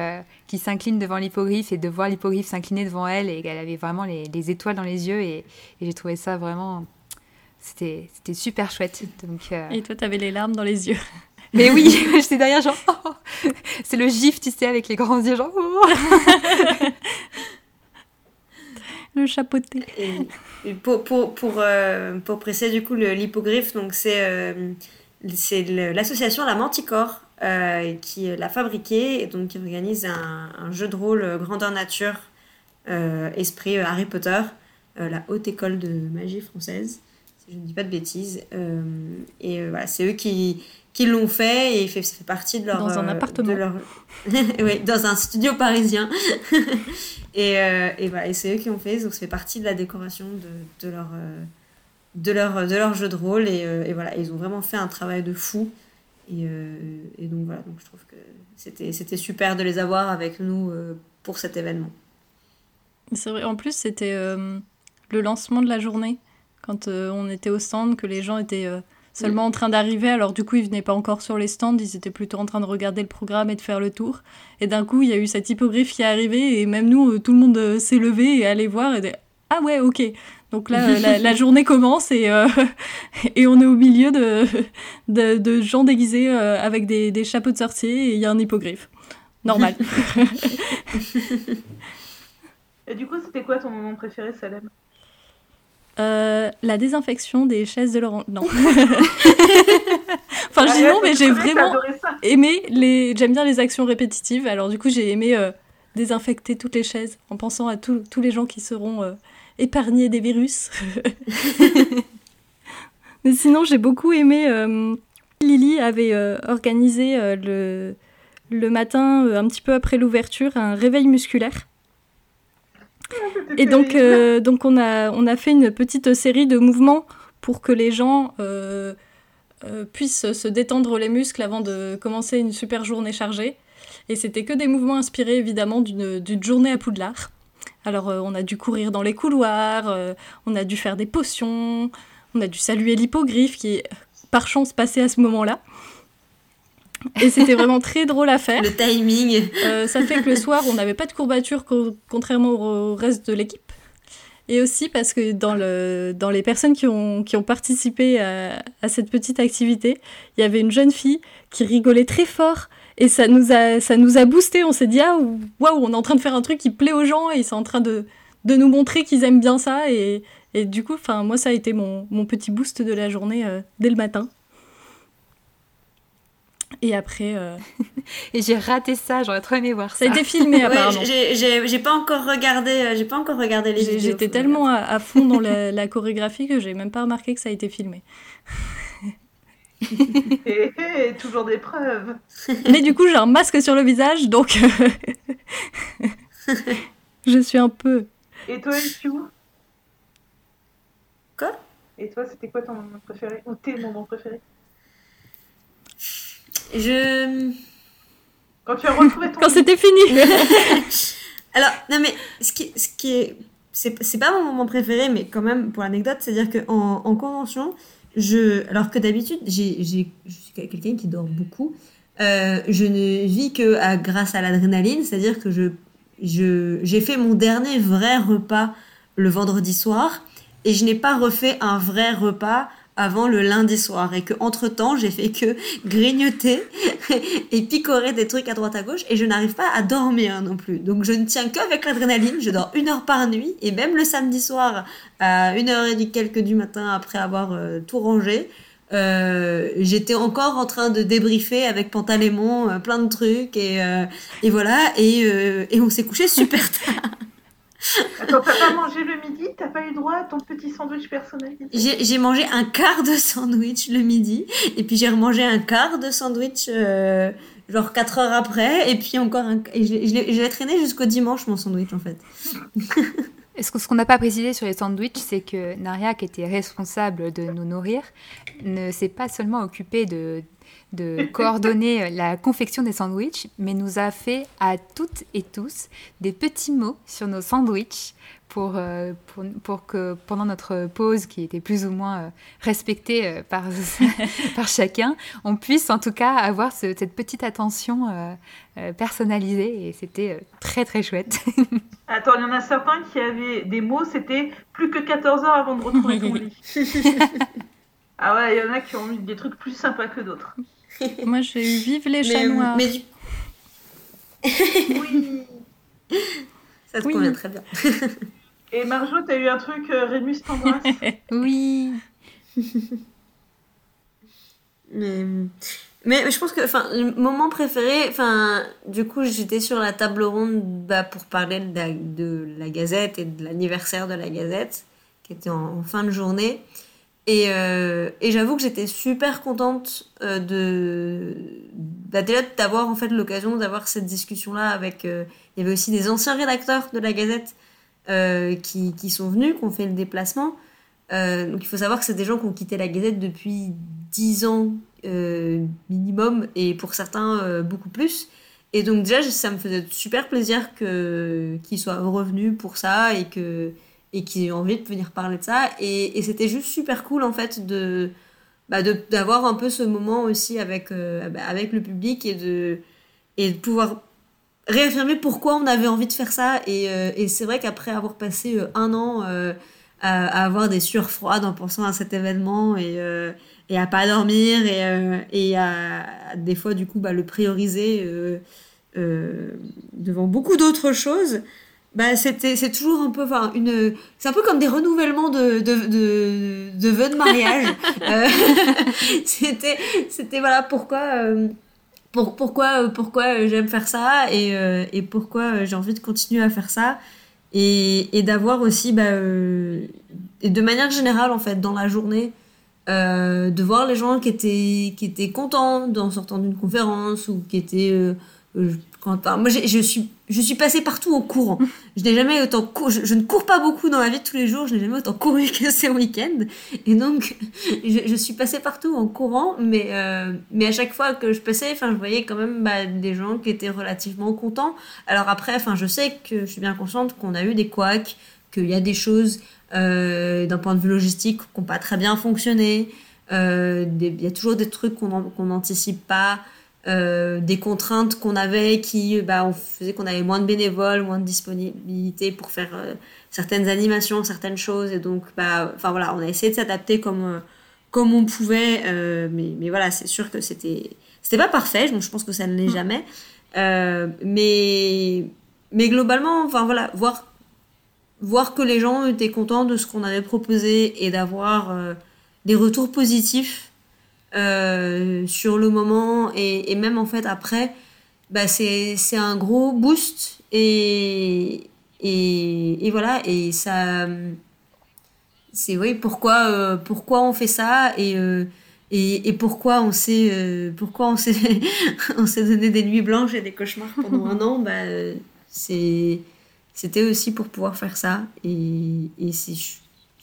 qui s'incline devant l'hippogriffe et de voir l'hippogriffe s'incliner devant elle et qu'elle avait vraiment les, les étoiles dans les yeux. Et, et j'ai trouvé ça vraiment c'était c'était super chouette. Donc, euh,
Et toi, t'avais les larmes dans les yeux.
Mais oui, j'étais derrière genre... oh. C'est le gif, tu sais, avec les grands yeux genre... oh.
Le chapeauté.
Et, et pour, pour, pour, euh, pour presser du coup le- l'hippogriffe, donc c'est euh, c'est le- l'association La Manticore euh, qui l'a fabriqué et donc qui organise un, un jeu de rôle grandeur nature, euh, esprit Harry Potter, euh, la haute école de magie française, si je ne dis pas de bêtises. Euh, et euh, voilà, c'est eux qui, qui l'ont fait et fait, ça fait partie de leur.
Dans un
euh,
appartement.
de leur- oui, dans un studio parisien. et, et voilà, et c'est eux qui ont fait, donc ça fait partie de la décoration de, de leur. de leur, de leur jeu de rôle et, euh, et voilà ils ont vraiment fait un travail de fou et, euh, et donc voilà donc je trouve que c'était c'était super de les avoir avec nous euh, pour cet événement
C'est vrai, en plus, c'était le lancement de la journée, quand euh, on était au stand, que les gens étaient euh, seulement en train d'arriver, alors du coup, ils venaient pas encore sur les stands, ils étaient plutôt en train de regarder le programme et de faire le tour. Et d'un coup, il y a eu cette hippogriffe qui est arrivée, et même nous, euh, tout le monde euh, s'est levé et allé voir, et dit, ah ouais, ok. Donc là, la, la journée commence et, euh, et on est au milieu de, de, de gens déguisés euh, avec des, des chapeaux de sorcier et il y a un hippogriffe. Normal.
Et du coup c'était quoi ton moment préféré Salem?
Euh, la désinfection des chaises de Laurent. Non. enfin, je dis
Ah,
non, mais j'ai vraiment aimé les. J'aime bien les actions répétitives. Alors, du coup, j'ai aimé euh, désinfecter toutes les chaises en pensant à tous tous les gens qui seront euh, épargnés des virus. mais sinon, j'ai beaucoup aimé. Lily avait organisé le, le matin, un petit peu après l'ouverture, un réveil musculaire. Et donc, euh, donc on, a, on a fait une petite série de mouvements pour que les gens euh, euh, puissent se détendre les muscles avant de commencer une super journée chargée. Et c'était que des mouvements inspirés évidemment d'une journée à Poudlard. Alors euh, on a dû courir dans les couloirs, euh, on a dû faire des potions, on a dû saluer l'hippogriffe qui par chance passait à ce moment-là. Et c'était vraiment très drôle à faire.
le timing
Euh, ça fait que le soir, on n'avait pas de courbature, co- contrairement au reste de l'équipe. Et aussi parce que dans, le, dans les personnes qui ont, qui ont participé à, à cette petite activité, il y avait une jeune fille qui rigolait très fort. Et ça nous a, ça nous a boosté. On s'est dit, ah, waouh, on est en train de faire un truc qui plaît aux gens et ils sont en train de, de nous montrer qu'ils aiment bien ça. Et, et du coup, moi, ça a été mon, mon petit boost de la journée euh, dès le matin. Et après, euh,
Et j'ai raté ça, j'aurais trop aimé voir ça.
ça a été filmé
Ouais,
apparemment.
j'ai- j'ai j'ai pas encore regardé euh, j'ai pas encore regardé les vidéos
J'étais tellement à, à fond dans la, la chorégraphie que j'ai même pas remarqué que ça a été filmé.
Et, et toujours des preuves.
Mais du coup, j'ai un masque sur le visage, donc je suis un peu.
Et toi, Issue
Quoi?
Et toi, c'était quoi ton moment préféré? Ou tes moments préférés?
Je
Quand tu as retrouvé ton...
Quand c'était fini.
Alors, non mais, ce qui, ce qui est... C'est c'est pas mon moment préféré, mais quand même, pour l'anecdote, c'est-à-dire qu'en en convention, je, alors que d'habitude, j'ai- j'ai- je suis quelqu'un qui dort beaucoup, euh, je ne vis que à, grâce à l'adrénaline, c'est-à-dire que je, je, j'ai fait mon dernier vrai repas le vendredi soir et je n'ai pas refait un vrai repas avant le lundi soir. Et que entre temps j'ai fait que grignoter et picorer des trucs à droite à gauche. Et je n'arrive pas à dormir non plus. Donc je ne tiens qu'avec l'adrénaline. Je dors une heure par nuit. Et même le samedi soir à une heure et quelques du matin après avoir euh, tout rangé euh, j'étais encore en train de débriefer avec Pantalémon euh, plein de trucs. Et, euh, et voilà. Et, et on s'est couché super tard
Attends, t'as pas mangé le midi? T'as pas eu droit à ton petit sandwich personnalisé
J'ai mangé un quart de sandwich le midi, et puis j'ai remangé un quart de sandwich, euh, genre 4 heures après, et puis encore un... Et je l'ai- je l'ai je l'ai traîné jusqu'au dimanche, mon sandwich, en fait.
Est-ce que ce qu'on n'a pas précisé sur les sandwichs, c'est que Naria, qui était responsable de nous nourrir, ne s'est pas seulement occupée de, de coordonner la confection des sandwichs, mais nous a fait à toutes et tous des petits mots sur nos sandwichs pour, euh, pour, pour que pendant notre pause, qui était plus ou moins euh, respectée euh, par, par chacun, on puisse en tout cas avoir ce- cette petite attention euh, euh, personnalisée et c'était euh, très très chouette.
Attends, il y en a certains qui avaient des mots, c'était plus que 14 heures avant de retrouver ton lit. Ah ouais, il y en a qui ont eu des trucs plus sympas que d'autres.
Moi, j'ai eu Vive les chats
Mais,
noirs.
mais du...
Oui.
ça te
Oui.
convient très bien.
Et Marjo, t'as eu un truc, euh, Rémus t'embrasse
oui.
Mais, mais je pense que, enfin, le moment préféré, enfin, du coup, j'étais sur la table ronde bah, pour parler de la, de la Gazette et de l'anniversaire de la Gazette, qui était en, en fin de journée. Et, euh, et j'avoue que j'étais super contente euh, d'avoir en fait l'occasion d'avoir cette discussion-là avec. euh, il y avait aussi des anciens rédacteurs de la Gazette qui, sont venus, qui ont fait le déplacement. Donc il faut savoir que c'est des gens qui ont quitté la Gazette depuis 10 ans minimum et pour certains beaucoup plus. Et donc déjà ça me faisait super plaisir qu'ils soient revenus pour ça et que et qu'ils aient envie de venir parler de ça. Et, c'était juste super cool en fait bah, de d'avoir un peu ce moment aussi avec euh, bah, avec le public et de et de pouvoir réaffirmer pourquoi on avait envie de faire ça. Et, euh, c'est vrai qu'après avoir passé euh, un an à, avoir des sueurs froides en pensant à cet événement et, et à pas dormir et, et à, à des fois du coup bah, le prioriser devant beaucoup d'autres choses bah c'était c'est toujours un peu enfin une c'est un peu comme des renouvellements de de de, de vœux de mariage. Euh, c'était c'était voilà pourquoi euh, pour, pourquoi euh, pourquoi j'aime faire ça et euh, et pourquoi j'ai envie de continuer à faire ça. Et, et d'avoir aussi bah, et de manière générale en fait dans la journée de voir les gens qui étaient qui étaient contents en sortant d'une conférence ou qui étaient moi je suis je suis passée partout en courant. Je n'ai jamais autant cou- je, ne cours pas beaucoup dans ma vie tous les jours. Je n'ai jamais autant couru que ce week-end et donc je, suis passée partout en courant mais euh, mais à chaque fois que je passais enfin je voyais quand même bah, des gens qui étaient relativement contents. Alors après enfin je sais que je suis bien consciente qu'on a eu des couacs qu'il y a des choses euh, d'un point de vue logistique qui n'ont pas très bien fonctionné. Euh, il y a toujours des trucs qu'on qu'on n'anticipe pas euh, des contraintes qu'on avait qui bah, on faisait qu'on avait moins de bénévoles, moins de disponibilité pour faire euh, certaines animations, certaines choses. Et donc, bah, enfin voilà, on a essayé de s'adapter comme, euh, comme on pouvait. euh, mais, mais voilà, c'est sûr que c'était, c'était pas parfait, donc je pense que ça ne l'est jamais. Euh, mais, mais globalement, enfin voilà, voir, voir que les gens étaient contents de ce qu'on avait proposé et d'avoir des retours positifs euh, sur le moment et, même en fait après, bah c'est un gros boost et, et, voilà et ça c'est oui pourquoi euh, pourquoi on fait ça et euh, et, pourquoi on s'est pourquoi on s'est on s'est donné des nuits blanches et des cauchemars pendant un an bah c'était aussi pour pouvoir faire ça et, et c'est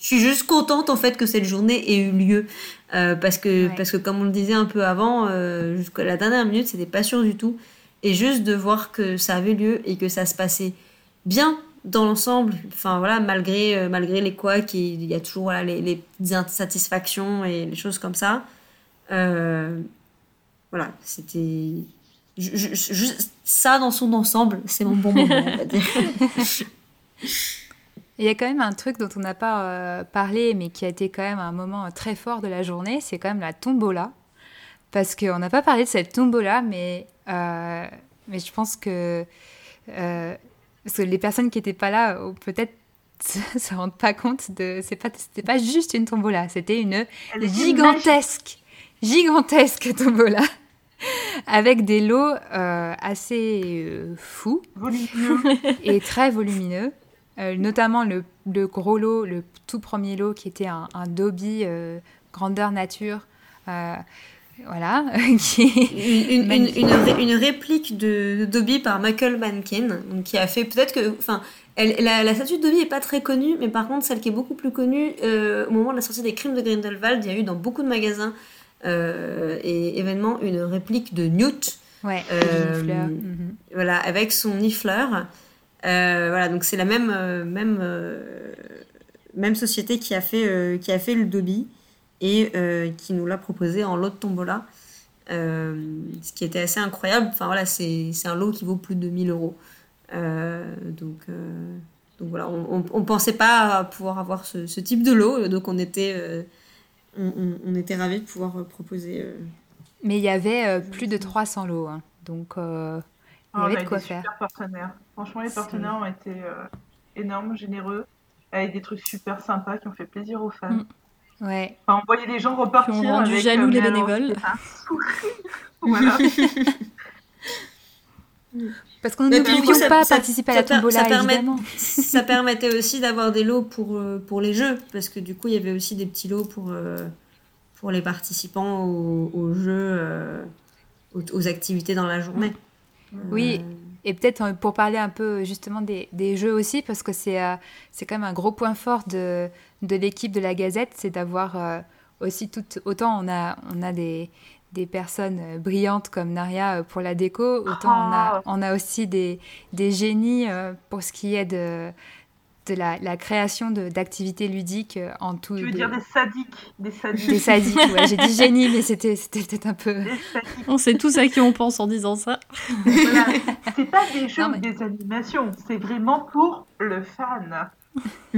je suis juste contente en fait que cette journée ait eu lieu euh, parce que
Ouais.
parce que comme on le disait un peu avant euh, jusqu'à la dernière minute c'était pas sûr du tout et juste de voir que ça avait lieu et que ça se passait bien dans l'ensemble enfin voilà malgré euh, malgré les couacs il y a toujours voilà, les, les petites insatisfactions et les choses comme ça voilà, c'était ça dans son ensemble, c'est mon bon moment, on va dire.
Il y a quand même un truc dont on n'a pas euh, parlé, mais qui a été quand même un moment très fort de la journée, c'est quand même la tombola. Parce qu'on n'a pas parlé de cette tombola, mais, euh, mais je pense que, euh, parce que les personnes qui n'étaient pas là, peut-être ne se rendent pas compte de. C'est pas, c'était pas juste une tombola, c'était une gigantesque, gigantesque tombola avec des lots assez fous et très volumineux. Euh, notamment le, gros lot, le tout premier lot qui était un, Dobby euh, grandeur nature. Euh, voilà.
une, une, une, réplique de, Dobby par Michael Mankin, donc qui a fait peut-être que. Enfin, la, la, statue de Dobby n'est pas très connue, mais par contre, celle qui est beaucoup plus connue, au moment de la sortie des crimes de Grindelwald, il y a eu dans beaucoup de magasins et événements une réplique de Newt.
Ouais,
mhm. Voilà, avec son nifleur. Euh, voilà, donc c'est la même, euh, même, euh, même société qui a, fait, qui a fait le Dobby et qui nous l'a proposé en lot de tombola. ce qui était assez incroyable. Enfin voilà, c'est un lot qui vaut plus de 1000 euros. donc, donc voilà, on ne pensait pas pouvoir avoir ce, ce, type de lot, donc on était, on, on, était ravis de pouvoir proposer.
Mais il y avait plus de 300 lots, hein. donc
il y avait de quoi faire. Super partenaires. Franchement, les partenaires ont été euh, énormes, généreux, avec des trucs super sympas qui ont fait plaisir aux fans. Mm.
Ouais.
Enfin, on voyait les gens repartir. Qui
ont rendu
avec,
jaloux les bénévoles.
voilà.
Parce qu'on ne pouvions pas participer à la tombola, ça, évidemment.
ça permettait aussi d'avoir des lots pour, euh, pour les jeux, parce que du coup, il y avait aussi des petits lots pour, euh, pour les participants aux, jeux, aux, activités dans la journée.
Oui, et peut-être euh, pour parler un peu justement des, des jeux aussi, parce que c'est euh, c'est quand même un gros point fort de, de l'équipe de la Gazette, c'est d'avoir euh, aussi tout, autant on a, on a des, des personnes brillantes comme Naria pour la déco, autant on, a, oh. on a aussi des, des génies pour ce qui est de, de la, la création d'activités ludiques euh, en tout.
Tu veux dire des sadiques Des sadiques,
des sadiques ouais, j'ai dit génie, mais c'était peut-être un peu.
On sait tous à qui on pense en disant ça.
Voilà. C'est pas des jeux ou des animations, c'est vraiment pour le fan.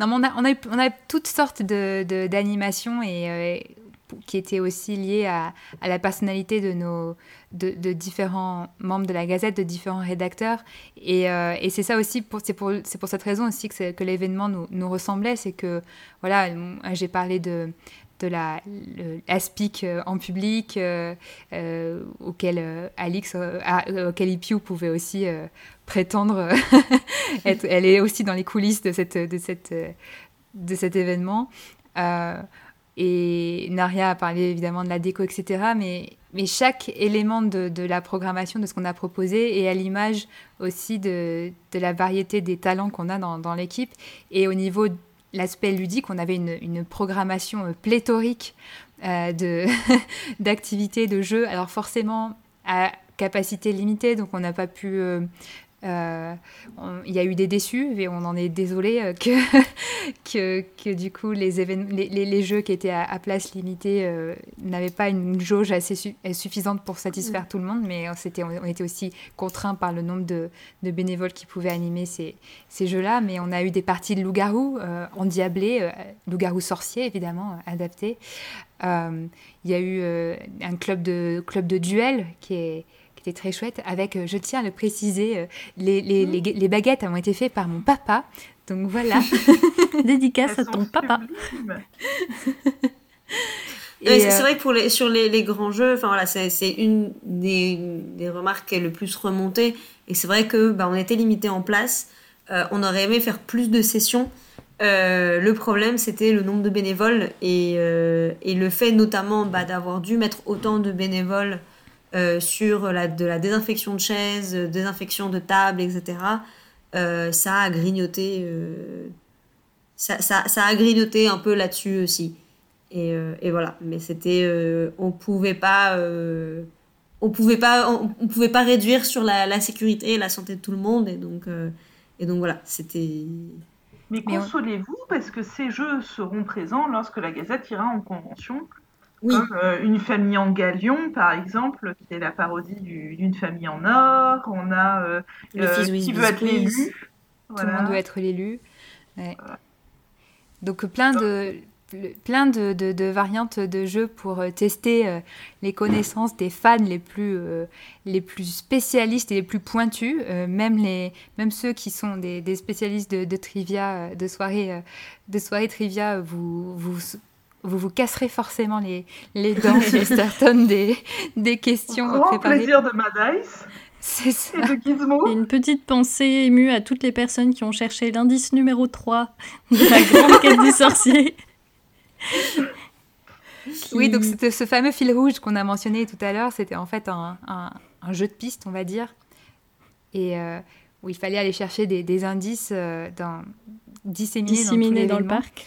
non, mais on a, on a, on a toutes sortes d'animations de, et. Euh, qui étaient aussi liées à, à la personnalité de nos, de, différents membres de la Gazette, de différents rédacteurs. Et, euh, et c'est ça aussi, c'est pour, pour cette raison aussi que, l'événement nous, ressemblait. C'est que, voilà, j'ai parlé de, de la, speak euh, en public, euh, auquel Alix, auquel Ipiu pouvait aussi prétendre être, elle est aussi dans les coulisses de, cette, de, cette, de cet événement. et Naria a parlé évidemment de la déco, etc. Mais mais chaque élément de, la programmation, de ce qu'on a proposé, est à l'image aussi de, la variété des talents qu'on a dans, l'équipe. Et au niveau de l'aspect ludique, on avait une, programmation euh, pléthorique euh, d'activités, de, jeux. Alors forcément, à capacité limitée, donc on n'a pas pu euh, il y a eu des déçus et on en est désolé euh, que, que, que, du coup les, les, les, jeux qui étaient à, place limitée euh, n'avaient pas une jauge assez suffisante pour satisfaire mm. tout le monde, mais c'était, on était aussi contraint par le nombre de, de bénévoles qui pouvaient animer ces, ces jeux-là. Mais on a eu des parties de loup-garou endiablés, loup-garou sorcier évidemment, adapté. Il y a eu un club de, club de duel qui est c'était très chouette. Avec, euh, je tiens à le préciser, euh, les, les, les, les, baguettes ont été faites par mon papa. Donc voilà.
Dédicace à ton papa.
c'est euh, vrai que pour les, sur les, les grands jeux, enfin voilà, c'est une des, des, remarques qui est le plus remontée. Et c'est vrai que bah, on était limité en place. on aurait aimé faire plus de sessions. le problème, c'était le nombre de bénévoles et, et le fait notamment bah, d'avoir dû mettre autant de bénévoles euh, sur la, de la désinfection de chaises, euh, désinfection de tables, etc. Euh, ça a grignoté, ça, ça, ça, a grignoté un peu là-dessus aussi. Et, et, voilà, mais c'était, on pouvait pas, on pouvait pas, on, pouvait pas réduire sur la, la, sécurité et la santé de tout le monde, et donc, et donc voilà, c'était.
Mais consolez-vous parce que ces jeux seront présents lorsque la Gazette ira en convention Comme euh, Une famille en galion, par exemple, qui est la parodie d'une famille en or. On a euh,
Le fils
Qui
Wiz
veut être l'élu.
Tout le monde doit être l'élu. Ouais. Donc plein de, le- plein de, de- de variantes de jeux pour euh, tester euh, les connaissances des fans les plus, euh, les plus spécialistes et les plus pointus, euh, même, les, même ceux qui sont des, des spécialistes de, de trivia, euh, de soirée, euh, de soirée trivia, vous vous, vous, vous casserez forcément les, les dents sur certaines des, des questions
Grand
préparées.
plaisir de Madice
C'est ça.
et de Gizmo.
Et une petite pensée émue à toutes les personnes qui ont cherché l'indice numéro 3 de la grande quête du sorcier.
Oui, donc c'était ce fameux fil rouge qu'on a mentionné tout à l'heure, c'était en fait un, un- un jeu de piste, on va dire, et euh, où il fallait aller chercher des, des indices euh, dans, disséminés,
disséminés
dans,
le parc.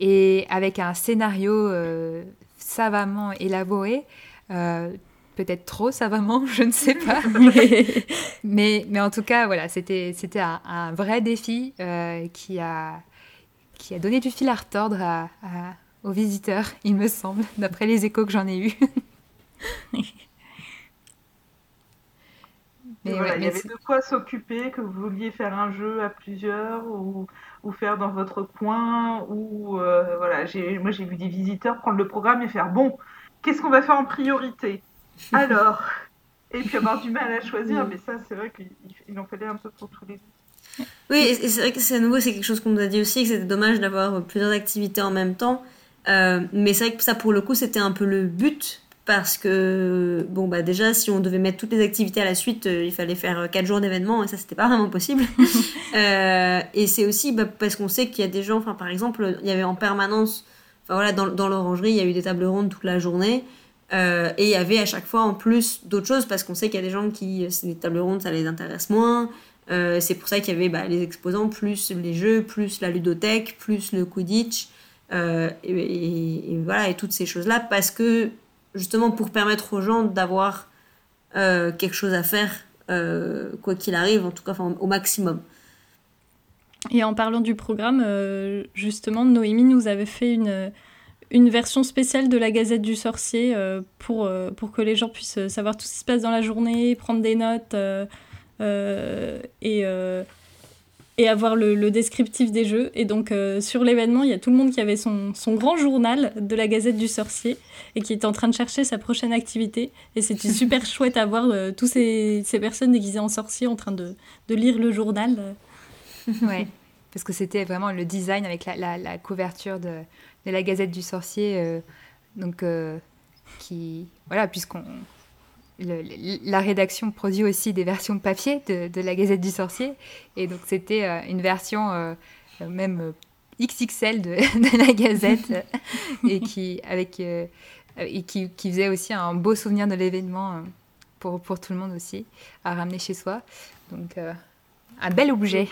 Et avec un scénario euh, savamment élaboré, euh, peut-être trop savamment, je ne sais pas, mais, mais en tout cas, voilà, c'était c'était un, un vrai défi euh, qui, a, qui a donné du fil à retordre à- à- aux visiteurs, il me semble, d'après les échos que j'en ai eus.
Et
Mais
voilà,
ouais,
il y avait de quoi s'occuper, que vous vouliez faire un jeu à plusieurs ou, ou faire dans votre coin. Ou euh, voilà, moi j'ai vu des visiteurs prendre le programme et faire bon, qu'est-ce qu'on va faire en priorité? Alors, et puis avoir du mal à choisir, mais ça c'est vrai qu'il il en fallait un peu pour tous les.
Oui, et et c'est vrai que c'est à nouveau, c'est quelque chose qu'on nous a dit aussi, que c'était dommage d'avoir plusieurs activités en même temps. Euh, mais c'est vrai que ça, pour le coup, c'était un peu le but. Parce que, bon, bah déjà, si on devait mettre toutes les activités à la suite, euh, il fallait faire 4 jours d'événements, et ça, c'était pas vraiment possible. Euh, et c'est aussi bah, parce qu'on sait qu'il y a des gens, enfin, par exemple, il y avait en permanence, enfin voilà, dans, dans l'orangerie, il y a eu des tables rondes toute la journée. Euh, et il y avait à chaque fois en plus d'autres choses, parce qu'on sait qu'il y a des gens qui, des tables rondes, ça les intéresse moins. Euh, c'est pour ça qu'il y avait bah, les exposants, plus les jeux, plus la ludothèque, plus le Quidditch, euh, et, et- et voilà, et toutes ces choses-là, parce que justement pour permettre aux gens d'avoir euh, quelque chose à faire, euh, quoi qu'il arrive, en tout cas au maximum.
Et en parlant du programme, euh, justement, Noémie nous avait fait une, version spéciale de la Gazette du Sorcier pour, pour que les gens puissent savoir tout ce qui se passe dans la journée, prendre des notes et, et avoir le, le descriptif des jeux. Et donc, euh, sur l'événement, il y a tout le monde qui avait son, son grand journal de la Gazette du Sorcier et qui était en train de chercher sa prochaine activité. Et c'était super chouette à voir euh, tous ces, ces personnes déguisées en sorciers en train de, de lire le journal.
Ouais, parce que c'était vraiment le design avec la, la- la couverture de, de la Gazette du Sorcier, euh, donc euh, qui voilà, puisqu'on le- la rédaction produit aussi des versions papier de, de la Gazette du Sorcier, et donc c'était euh, une version euh, même euh, XXL de, de la Gazette et qui avec euh, et qui, qui faisait aussi un beau souvenir de l'événement pour, pour tout le monde aussi à ramener chez soi. Donc un bel objet.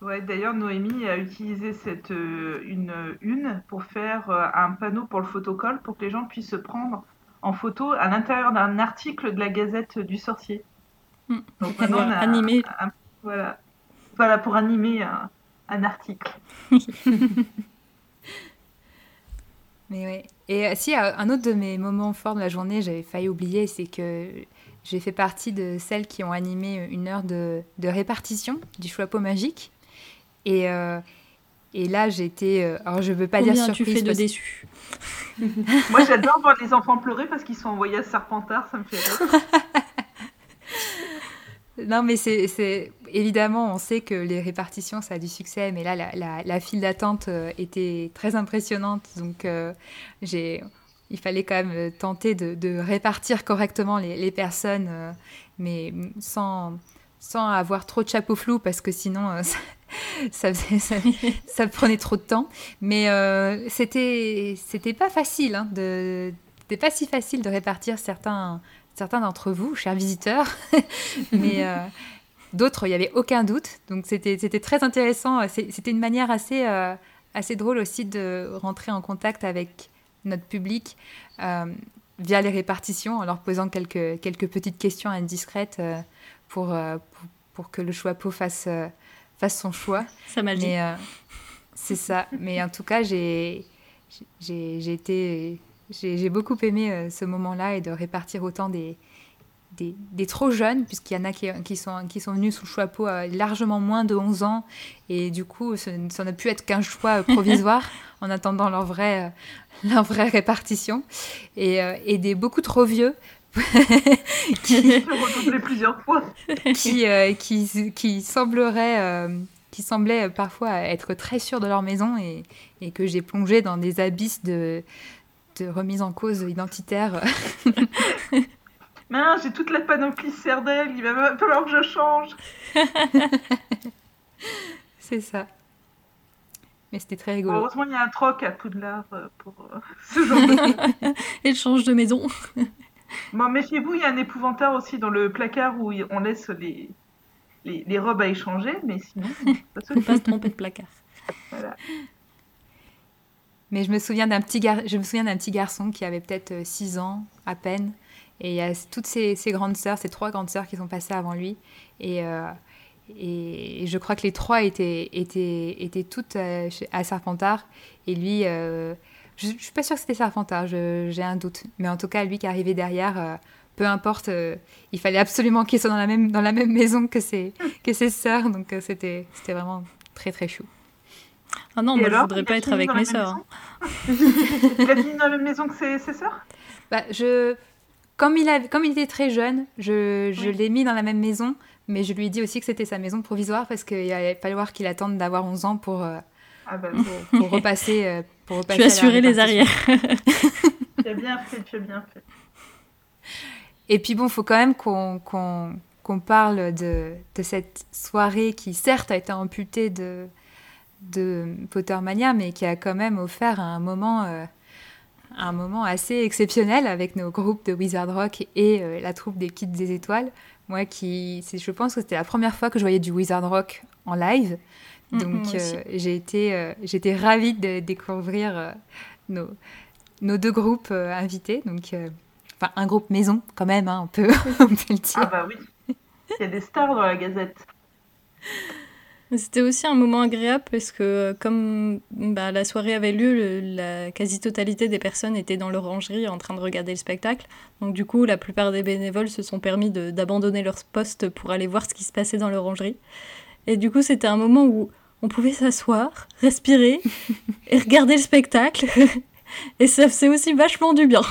Ouais, d'ailleurs, Noémie a utilisé cette une une pour faire un panneau pour le photocall pour que les gens puissent se prendre en photo à l'intérieur d'un article de la Gazette du Sorcier.
Mm.
Donc maintenant, on a
Animé.
un- un- voilà, voilà pour animer un, un article.
Mais ouais. Et euh, si, euh, un autre de mes moments forts de la journée, j'avais failli oublier, c'est que j'ai fait partie de celles qui ont animé une heure de, de répartition du choix magique. Et, euh, et là, j'étais. euh, alors, je veux pas dire
Combien
surprise.
tu fais de
parce-
déçus
Moi, j'adore voir les enfants pleurer parce qu'ils sont envoyés à Serpentard, ça me fait rire.
Non, mais c'est c'est- évidemment, on sait que les répartitions, ça a du succès, mais là, la, la- la file d'attente euh, était très impressionnante, donc euh, j'ai, il fallait quand même tenter de, de répartir correctement les, les personnes, euh, mais sans, sans avoir trop de chapeau flou, parce que sinon, euh, ça, ça, prenait trop de temps. Mais euh, c'était, c'était pas facile, hein, de, c'était pas si facile de répartir certains certains d'entre vous, chers visiteurs, mais euh, d'autres, il n'y avait aucun doute. Donc c'était c'était très intéressant. C'était une manière assez, euh, assez drôle aussi de rentrer en contact avec notre public euh, via les répartitions, en leur posant quelques, quelques petites questions indiscrètes pour, pour, que le choix fasse, fasse son choix.
Ça m'a dit.
Mais euh, c'est ça. Mais en tout cas, j'ai été j'ai beaucoup aimé ce moment-là et de répartir autant des, des, des, trop jeunes, puisqu'il y en a qui, qui, sont, qui sont venus sous le chapeau à largement moins de 11 ans, et du coup, ça n'a pu être qu'un choix provisoire en attendant leur vraie, leur vraie répartition, et, et des beaucoup trop vieux
qui, plusieurs fois.
qui, euh, qui, qui, semblerait, euh, qui semblait parfois être très sûrs de leur maison et, et que j'ai plongé dans des abysses de, de remise en cause identitaire.
Mince, j'ai toute la panoplie Cerdelle, il va falloir que je change.
C'est ça. Mais c'était très rigolo.
Heureusement, il y a un troc à Poudlard euh, pour ce genre de...
Et change de maison.
Bon, méfiez-vous, il y a un épouvantail aussi dans le placard où on laisse les, les, robes à échanger, mais sinon,
pas faut pas se tromper de placard. Voilà.
Mais je me souviens d'un petit, gar... je me souviens d'un petit garçon qui avait peut-être 6 euh, ans à peine. Et il y a toutes ses, grandes sœurs, ses trois grandes sœurs qui sont passées avant lui. Et, euh, et, je crois que les trois étaient, étaient, étaient toutes euh, à Serpentard. Et lui, je, ne suis pas sûre que c'était Serpentard, j'ai un doute. Mais en tout cas, lui qui arrivait derrière, euh, peu importe, euh, il fallait absolument qu'il soit dans la même, dans la même maison que ses, que ses sœurs. Donc euh, c'était vraiment très très chou.
Ah non, moi je voudrais pas être avec mes sœurs.
Hein. il a fini dans la même maison que ses, ses sœurs?
Bah, je... comme, il a... comme il était très jeune, je, je l'ai mis dans la même maison. Mais je lui ai dit aussi que c'était sa maison provisoire parce qu'il allait falloir qu'il attende d'avoir 11 ans pour,
ah bah,
pour, repasser, euh, pour repasser.
Tu as assuré les arrières.
tu as bien fait, tu as bien fait.
Et puis bon, il faut quand même qu'on parle de, de, cette soirée qui certes a été amputée de, de Pottermania, mais qui a quand même offert un moment, euh, un moment assez exceptionnel avec nos groupes de Wizard Rock et euh, la troupe des Kids des Étoiles. Moi, qui, je pense que c'était la première fois que je voyais du Wizard Rock en live. Mm, Donc euh, j'ai été, euh, j'étais ravie de découvrir euh, nos, nos, deux groupes invités. Donc, enfin, un groupe maison quand même, hein, on, peut, on peut le dire.
Ah bah oui, il y a des stars dans la Gazette.
C'était aussi un moment agréable parce que comme bah, la soirée avait lieu, la quasi-totalité des personnes étaient dans l'orangerie en train de regarder le spectacle. Donc du coup, la plupart des bénévoles se sont permis d'abandonner leur poste pour aller voir ce qui se passait dans l'orangerie. Et du coup, c'était un moment où on pouvait s'asseoir, respirer et regarder le spectacle. et ça faisait aussi vachement du bien.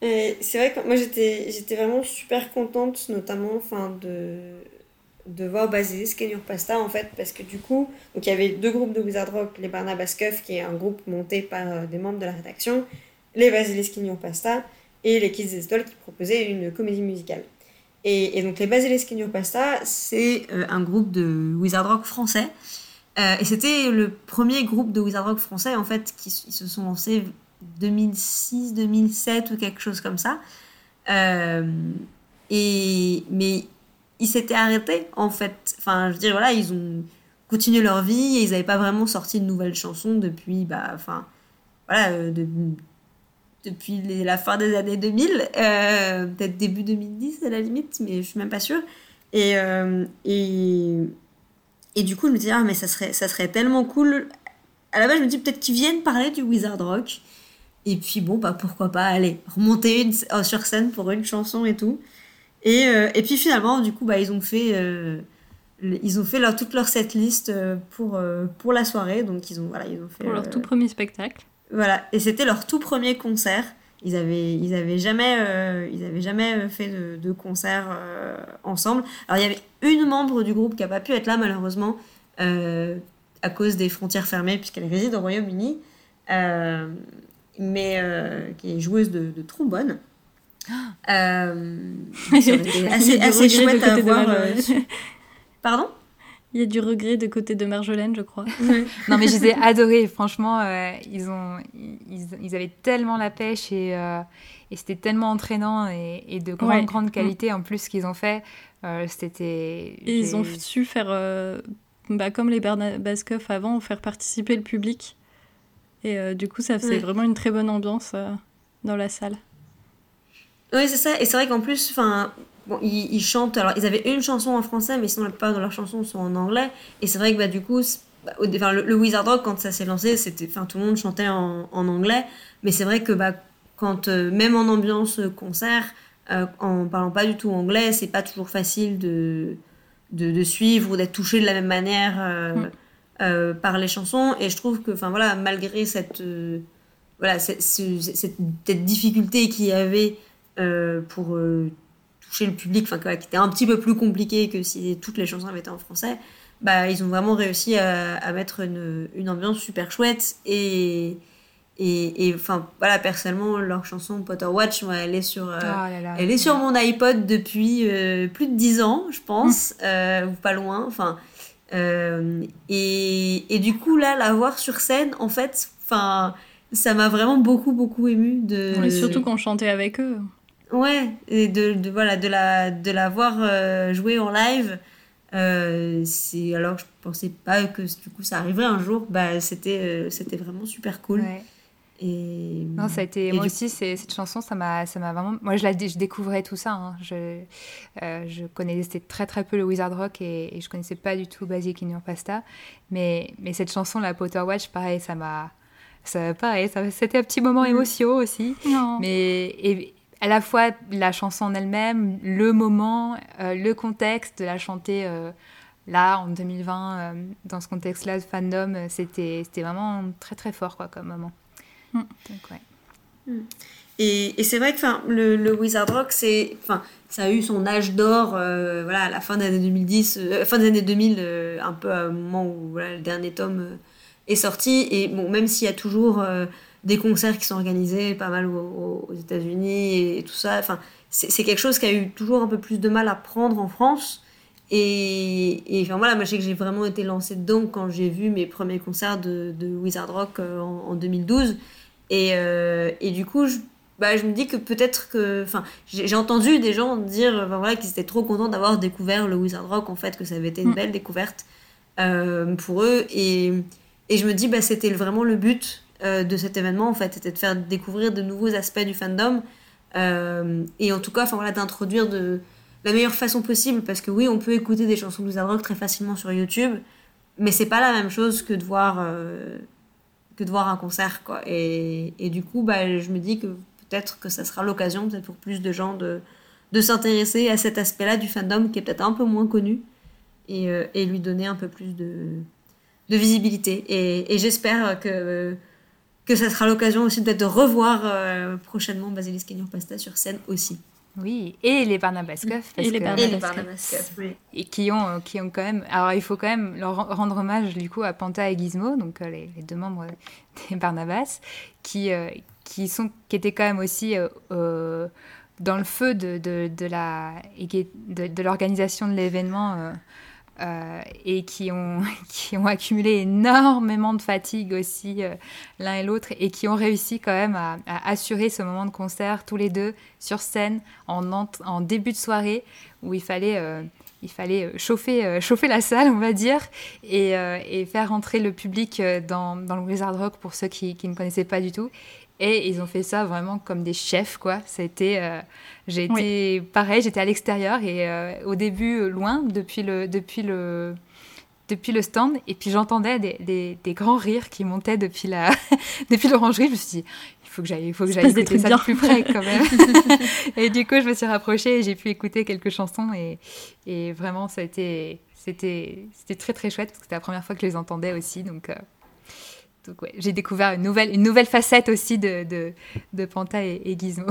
c'est vrai que moi j'étais, vraiment super contente, notamment enfin, de, voir Basilisk et Pasta en fait, parce que du coup, il y avait deux groupes de Wizard Rock, les Barnabas Cuff, qui est un groupe monté par euh, des membres de la rédaction, les Basilisk et Pasta, et les Kids des Étoiles qui proposaient une comédie musicale. Et, donc les Basilisk Pasta, c'est euh, un groupe de Wizard Rock français. Euh, et c'était le premier groupe de Wizard Rock français en fait qui se sont lancés 2006, 2007 ou quelque chose comme ça. Euh, et mais ils s'étaient arrêtés en fait. Enfin, je veux dire voilà, ils ont continué leur vie et ils n'avaient pas vraiment sorti de nouvelles chansons depuis bah enfin voilà de, depuis la fin des années 2000, euh, peut-être début 2010 à la limite, mais je suis même pas sûre. Et, euh, et, et, du coup, je me dis, ah, mais ça serait, ça serait tellement cool. À la base, je me dis peut-être qu'ils viennent parler du Wizard Rock. Et puis, bon, bah pourquoi pas, aller remonter une, euh, sur scène pour une chanson et tout. Et, et puis finalement, du coup, bah, ils ont fait, ils ont fait leur, toute leur setlist pour, pour la soirée. Donc, ils ont, voilà, ils ont fait.
Pour leur tout premier spectacle.
Voilà, et c'était leur tout premier concert. Ils avaient, ils avaient jamais, euh, ils avaient jamais fait de, de concert euh, ensemble. Alors il y avait une membre du groupe qui n'a pas pu être là malheureusement euh, à cause des frontières fermées puisqu'elle réside au Royaume-Uni, mais qui est joueuse de, de trombone. Euh, assez, assez chouette à voir. Pardon?
Il y a du regret de côté de Marjolaine, je crois.
non, mais je les ai adorés. Franchement, euh, ils, ont, ils, avaient tellement la pêche et, euh, et c'était tellement entraînant et, de grande, grande qualité en plus ce qu'ils ont fait. Euh, c'était.
Ils ont su faire, bah, comme les Bascoff avant, faire participer le public. Et du coup, ça faisait vraiment une très bonne ambiance dans la salle.
Oui, c'est ça. Et c'est vrai qu'en plus, enfin, bon, ils, chantent. Alors, ils avaient une chanson en français, mais sinon, la plupart de leurs chansons sont en anglais. Et c'est vrai que bah, du coup, bah, au- enfin, le, le Wizard Rock, quand ça s'est lancé, c'était, enfin, tout le monde chantait en, en anglais. Mais c'est vrai que bah, quand, euh, même en ambiance concert, euh, en parlant pas du tout anglais, c'est pas toujours facile de, de, de suivre ou d'être touché de la même manière euh,
Mm.
euh, par les chansons. Et je trouve que, enfin voilà, malgré cette, euh, voilà, cette, ce- cette, cette difficulté qu'il y avait euh, pour euh, toucher le public, enfin qui était un petit peu plus compliqué que si toutes les chansons avaient été en français, bah ils ont vraiment réussi à, à mettre une, une ambiance super chouette et et enfin voilà personnellement leur chanson Potter Watch moi, elle est sur euh,
Oh là là.
elle est sur mon iPod depuis euh, plus de 10 ans, je pense, euh, ou pas loin. Enfin, et, et du coup, là, la voir sur scène, en fait, enfin, ça m'a vraiment beaucoup, beaucoup ému de.
Surtout qu'on chantait avec eux.
Ouais, et de, de, voilà, de, la, de la voir euh, jouer en live. Euh, c'est alors que je pensais pas que du coup ça arriverait un jour. Bah, c'était euh, c'était vraiment super cool.
Ouais.
Et
Non, ça a été.
Et
moi
du-
aussi, cette chanson, ça m'a, ça m'a vraiment. Moi, je, la, je découvrais tout ça. hein. Je, je connaissais très très peu le Wizard Rock et, et je connaissais pas du tout Basic in Your Pasta. Mais, mais cette chanson, la Potter Watch, pareil, ça m'a. Ça, pareil, ça, c'était un petit moment émotion aussi.
Non.
Mais et, à la fois la chanson en elle-même, le moment, euh, le contexte de la chanter euh, là en 2020, euh, dans ce contexte-là de fandom, c'était, c'était vraiment très très fort quoi, comme moment.
Mm.
Donc, ouais.
Et, et c'est vrai que enfin, le, le Wizard Rock, c'est, enfin, ça a eu son âge d'or euh, voilà, à la fin des années 2010, euh, fin des années 2000, euh, un peu au moment où voilà, le dernier tome euh, est sorti. Et bon, même s'il y a toujours euh, des concerts qui sont organisés pas mal aux, aux États-Unis et, tout ça, enfin, c'est quelque chose qui a eu toujours un peu plus de mal à prendre en France. Et, et enfin voilà, moi je sais que j'ai vraiment été lancée dedans quand j'ai vu mes premiers concerts de, de Wizard Rock euh, en, en 2012. Et, euh, et du coup, je, bah, je me dis que peut-être que. Enfin, j'ai entendu des gens dire enfin, voilà, qu'ils étaient trop contents d'avoir découvert le Wizard Rock, en fait, que ça avait été une
Mm.
belle découverte euh, pour eux. Et, et je me dis, bah, c'était vraiment le but euh, de cet événement, en fait, c'était de faire découvrir de nouveaux aspects du fandom. Euh, et en tout cas, enfin voilà, d'introduire de la meilleure façon possible, parce que oui, on peut écouter des chansons de Wizard Rock très facilement sur YouTube, mais c'est pas la même chose que de voir. euh, que de voir un concert quoi et, et du coup bah, je me dis que peut-être que ça sera l'occasion peut-être pour plus de gens de, de s'intéresser à cet aspect là du fandom qui est peut-être un peu moins connu et, lui donner un peu plus de, de visibilité et j'espère que que ça sera l'occasion aussi peut-être de revoir euh, prochainement Basilisk Your Pasta sur scène aussi
Oui, et les Barnabas Cuff,
Et les
que-
Barnabas
et les
Cuff.
Barnabas Cuff.
Oui.
et qui ont, euh, qui ont quand même. Alors, il faut quand même leur ren- rendre hommage du coup à Panta et Gizmo, donc euh, les, les deux membres des Barnabas, qui, euh, qui, sont, qui étaient quand même aussi euh, dans le feu de, de, la, de, de l'organisation de l'événement. Euh, et qui ont, qui ont accumulé énormément de fatigue aussi euh, l'un et l'autre et qui ont réussi quand même à, assurer ce moment de concert tous les deux sur scène en, début de soirée où il fallait, euh, il fallait chauffer, chauffer la salle, on va dire, et, faire rentrer le public dans, le Wizard Rock pour ceux qui ne connaissaient pas du tout. Et ils ont fait ça vraiment comme des chefs, quoi. C'était, euh, j'ai été pareil, j'étais à l'extérieur et euh, au début euh, loin depuis le, depuis le, depuis le stand, et puis j'entendais des, des, des grands rires qui montaient depuis la, depuis l'orangerie. Je me suis dit, il faut que j'aille, il faut que j'aille écouter ça de plus près quand même. et du coup, je me suis rapprochée et j'ai pu écouter quelques chansons et, et vraiment, ça a été, c'était, c'était très très chouette parce que c'était la première fois que je les entendais aussi, donc. euh, donc ouais, j'ai découvert une nouvelle, une nouvelle facette aussi de, de, de Panta et, et Gizmo.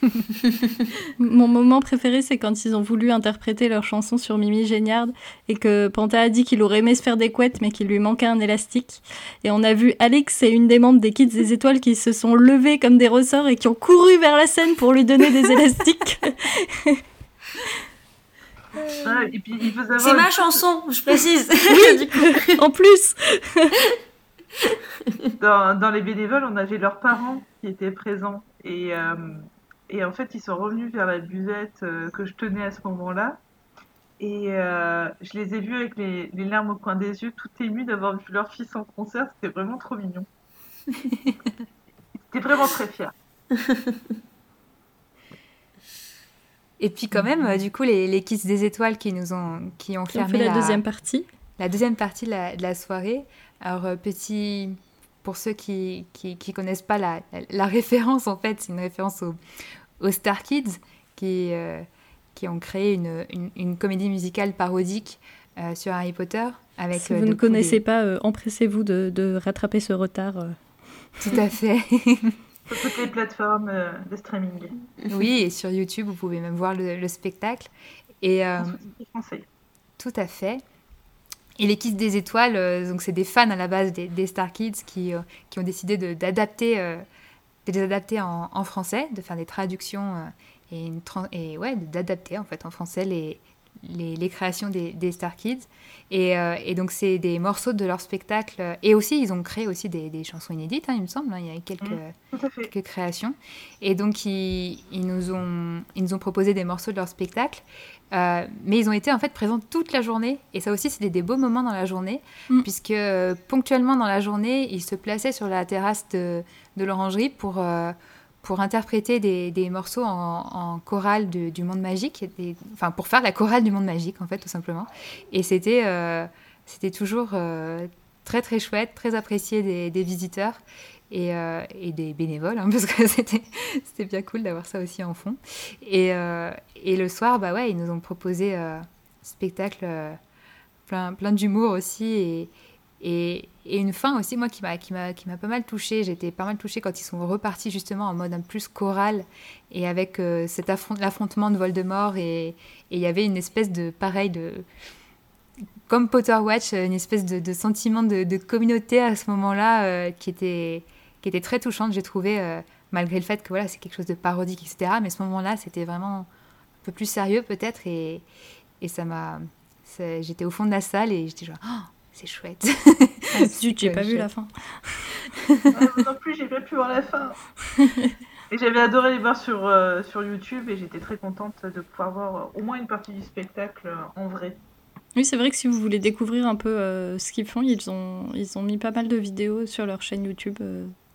Mon moment préféré, c'est quand ils ont voulu interpréter leur chanson sur Mimi Géniard et que Panta a dit qu'il aurait aimé se faire des couettes mais qu'il lui manquait un élastique. Et on a vu Alex et une des membres des Kids des Étoiles qui se sont levés comme des ressorts et qui ont couru vers la scène pour lui donner des élastiques.
Ouais, et puis il faut savoir.
c'est ma chanson je précise
en plus
dans, dans les bénévoles, on avait leurs parents qui étaient présents. Et, euh, et en fait, ils sont revenus vers la buvette euh, que je tenais à ce moment-là. Et euh, je les ai vus avec les, les larmes au coin des yeux, tout émus d'avoir vu leur fils en concert. C'était vraiment trop mignon. J'étais vraiment très fière.
Et puis quand même, du coup, les, les Kids des Étoiles qui nous ont, qui ont
Qui ont
fermé
fait la
la,
deuxième partie.
la deuxième partie de la, soirée. Alors, petit, pour ceux qui ne connaissent pas la, la, référence, en fait, c'est une référence aux, Star Kids qui, qui ont créé une, une, comédie musicale parodique sur Harry Potter. Avec,
si vous ne connaissez pas, empressez-vous de, de, rattraper ce retard.
Tout à fait.
sur toutes les plateformes euh, de streaming.
Oui, et sur YouTube, vous pouvez même voir le, spectacle. Et, euh,
français.
Tout à fait. Et les Kids des Étoiles, euh, donc c'est des fans à la base des, Star Kids qui, qui ont décidé d'adapter, de, les adapter en, en, français, de faire des traductions et, une et ouais, d'adapter en fait en français les, les, créations des, Star Kids. Euh, et, donc, c'est des morceaux de leur spectacle. Et aussi, ils ont créé aussi des, chansons inédites, hein, il me semble. Hein. il y a quelques,
mmh,
quelques créations. Et donc, ils, nous ont, ils nous ont proposé des morceaux de leur spectacle. Euh, mais ils ont été en fait présents toute la journée. Et ça aussi, c'était des beaux moments dans la journée. Mmh. Puisque euh, ponctuellement dans la journée, ils se plaçaient sur la terrasse de, de l'orangerie pour pour interpréter des, des morceaux en, chorale du monde magique, enfin pour faire la chorale du monde magique en fait tout simplement. Et c'était euh, c'était toujours euh, très très chouette, très apprécié des, des visiteurs et, euh, et, des bénévoles hein, parce que c'était bien cool d'avoir ça aussi en fond. Et, et, le soir bah ouais ils nous ont proposé un spectacle plein plein d'humour aussi et et, une fin aussi, moi, qui m'a, pas mal touchée. J'étais pas mal touchée quand ils sont repartis justement en mode un plus choral et avec euh, cet l'affrontement de Voldemort. Et il y avait une espèce de, pareil, de, comme Potter Watch, une espèce de, sentiment de, communauté à ce moment-là euh, qui, était, qui était très touchante, j'ai trouvé, euh, malgré le fait que voilà, c'est quelque chose de parodique, etc. Mais ce moment-là, c'était vraiment un peu plus sérieux peut-être. Et, et ça m'a. J'étais au fond de la salle et j'étais genre. Oh, c'est chouette.
Ah, j'ai pas vu la fin.
non plus, j'ai pas pu voir la fin. Et j'avais adoré les voir sur, euh, sur YouTube et j'étais très contente de pouvoir voir euh, au moins une partie du spectacle euh, en vrai.
Oui, c'est vrai que si vous voulez découvrir un peu ce qu'ils font, ils ont, ils ont mis pas mal de vidéos sur leur chaîne YouTube,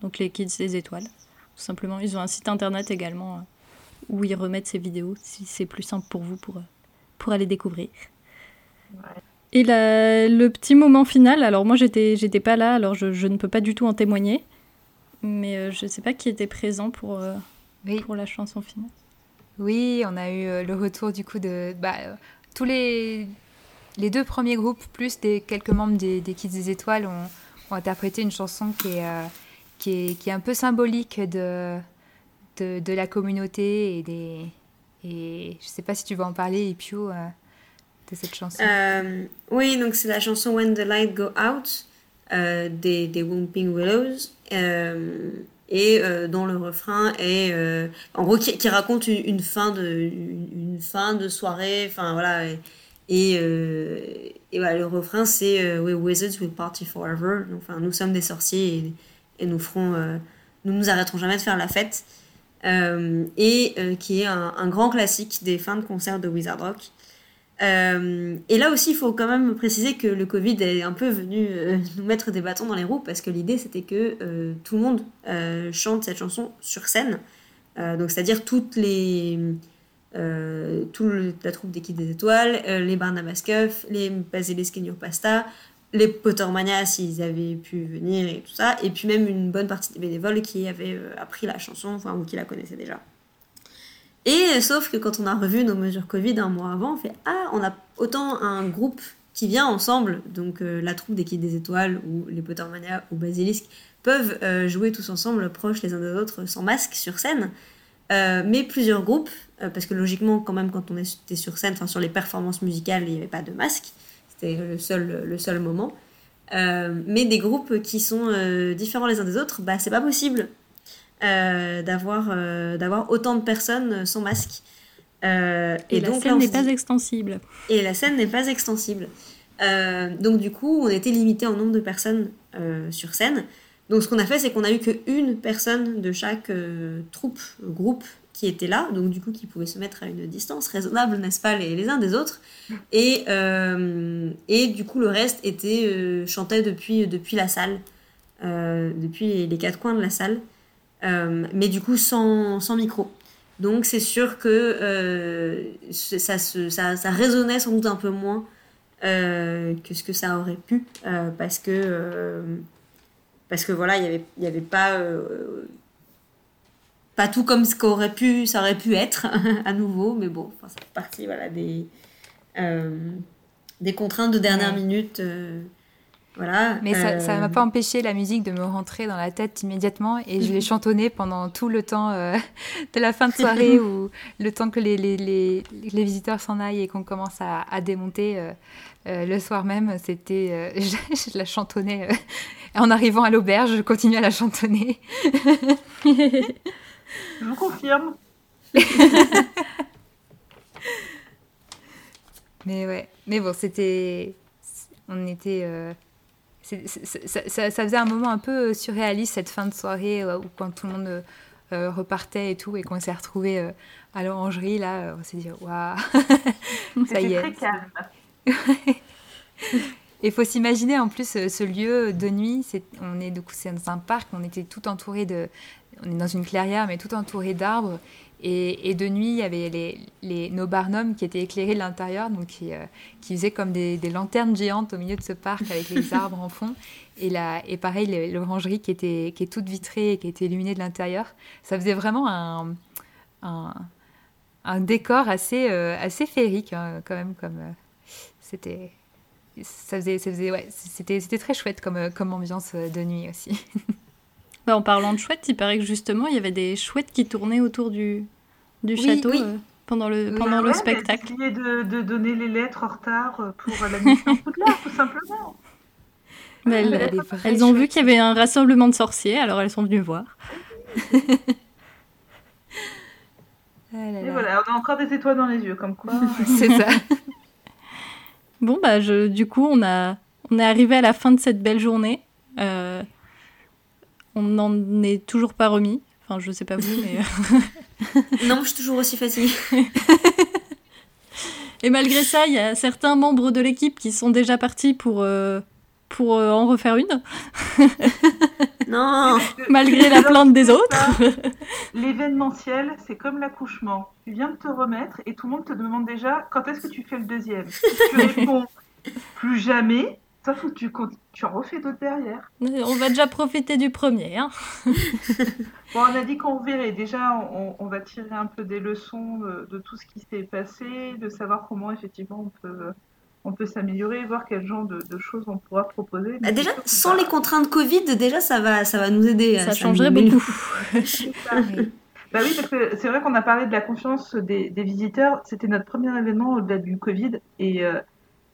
donc les Kids des Étoiles. Tout simplement, ils ont un site internet également où ils remettent ces vidéos si c'est plus simple pour vous pour, pour aller découvrir. Ouais. Et le petit moment final, alors moi j'étais j'étais pas là, alors je, je, ne peux pas du tout en témoigner, mais euh, je sais pas qui était présent pour, euh, pour la chanson finale.
Oui, on a eu euh, le retour du coup de bah, tous les, les deux premiers groupes, plus des quelques membres des, des Kids des Étoiles, ont, ont, interprété une chanson qui est, qui est, qui est un peu symbolique de, de, la communauté et des. Et je sais pas si tu veux en parler, Ipio de cette chanson
euh, Oui, donc c'est la chanson When the Light Go Out euh, des, des Willows. Euh, et dont le refrain est en gros qui, raconte une, fin de une, fin de soirée enfin voilà et, et, voilà, le refrain c'est We wizards will party forever enfin nous sommes des sorciers et, nous ferons nous nous arrêterons jamais de faire la fête et qui est un, grand classique des fins de concert de Wizard Rock euh, et là aussi, il faut quand même préciser que le Covid est un peu venu euh, nous mettre des bâtons dans les roues parce que l'idée c'était que euh, tout le monde chante cette chanson sur scène. donc, c'est-à-dire toutes les. toute la troupe d'équipe des étoiles, les Barnabas Cuff, les Basilisk et Pasta, les Pottermania s'ils avaient pu venir et tout ça, et puis même une bonne partie des bénévoles qui avaient appris la chanson, enfin, ou qui la connaissaient déjà. Et sauf que quand on a revu nos mesures Covid un mois avant, on fait Ah, on a autant un groupe qui vient ensemble, donc euh, la troupe des des Étoiles ou les Pottermania ou Basilisk peuvent euh, jouer tous ensemble, proches les uns des autres, sans masque sur scène. Euh, mais plusieurs groupes, parce que logiquement, quand même, quand on était sur scène, enfin sur les performances musicales, il n'y avait pas de masque, c'était le seul, le seul moment. mais des groupes qui sont différents les uns des autres, bah c'est pas possible euh, d'avoir euh, d'avoir autant de personnes sans masque.
Euh, et, la scène n'est pas extensible.
Et la scène n'est pas extensible. donc du coup, on était limité en nombre de personnes sur scène. Donc ce qu'on a fait, c'est qu'on a eu qu'une personne de chaque troupe, groupe qui était là, donc du coup qui pouvait se mettre à une distance raisonnable, n'est-ce pas, les, uns des autres. Et, et du coup, le reste était chantait depuis, depuis la salle, depuis les quatre coins de la salle. Euh, mais du coup sans, sans micro. Donc c'est sûr que euh, ça, ça, ça, résonnait sans doute un peu moins que ce que ça aurait pu, parce que parce que voilà, il y avait, y avait pas pas tout comme ce qu'aurait pu, ça aurait pu être à nouveau, mais bon, ça fait partie voilà des des contraintes de dernière minute. Voilà,
Mais ça ne m'a pas empêché la musique de me rentrer dans la tête immédiatement et je l'ai chantonnée pendant tout le temps euh, de la fin de soirée ou le temps que les, les, les, les visiteurs s'en aillent et qu'on commence à, à démonter. Euh, euh, le soir même, c'était, je, la chantonnais en arrivant à l'auberge, je continuais à la chantonner.
Je vous confirme.
mais ouais, mais bon, c'était, on était ça, faisait un moment un peu euh, surréaliste cette fin de soirée euh, où quand tout le monde euh, repartait et tout et qu'on s'est retrouvé à l'orangerie là on s'est dit waouh.
Ça y est. très calme
il faut s'imaginer en plus ce lieu de nuit c'est on est du coup c'est dans un parc on était tout entouré de on est dans une clairière mais tout entouré d'arbres et, de nuit, il y avait les, les, nos barnums qui étaient éclairés de l'intérieur, donc qui, euh, qui, faisaient comme des, des, lanternes géantes au milieu de ce parc avec les arbres en fond. Et, la, et pareil, l'orangerie qui, était, qui est toute vitrée et qui était illuminée de l'intérieur. Ça faisait vraiment un, un, un décor assez, euh, assez féerique, hein, quand même. Comme, euh, c'était ça faisait, ça faisait ouais, c'était, c'était très chouette comme, comme ambiance de nuit aussi.
Bah, en parlant de chouettes, il paraît que justement, il y avait des chouettes qui tournaient autour du, du château euh, pendant le, pendant le spectacle.
De, de donner les lettres en retard euh, pour la mission Poudlard, tout simplement.
Mais elles, ont vu qu'il y avait un rassemblement de sorciers, alors elles sont venues voir.
Ah Et voilà, on a encore des étoiles dans les yeux, comme quoi.
C'est ça.
Bon, bah, je, du coup, on, a, on est arrivé à la fin de cette belle journée. Euh, on n'en est toujours pas remis. Enfin, je sais pas vous, mais.
non, je suis toujours aussi fatiguée.
Et malgré ça, il y a certains membres de l'équipe qui sont déjà partis pour, euh, pour euh, en refaire une.
non
Malgré la plainte des autres.
L'événementiel, c'est comme l'accouchement. Tu viens de te remettre et tout le monde te demande déjà quand est-ce que tu fais le deuxième? tu réponds plus jamais, faut que tu, tu refais d'autres derrière.
On va déjà profiter du premier. Hein.
bon, on a dit qu'on verrait. Déjà, on, va tirer un peu des leçons de, tout ce qui s'est passé, de savoir comment effectivement on peut, on peut s'améliorer, voir quel genre de, choses on pourra proposer.
Bah, déjà, sans les contraintes Covid, déjà ça va, ça va nous aider.
Ça, changerait beaucoup.
Bah oui, parce que c'est vrai qu'on a parlé de la confiance des, visiteurs. C'était notre premier événement au-delà du Covid. Et euh,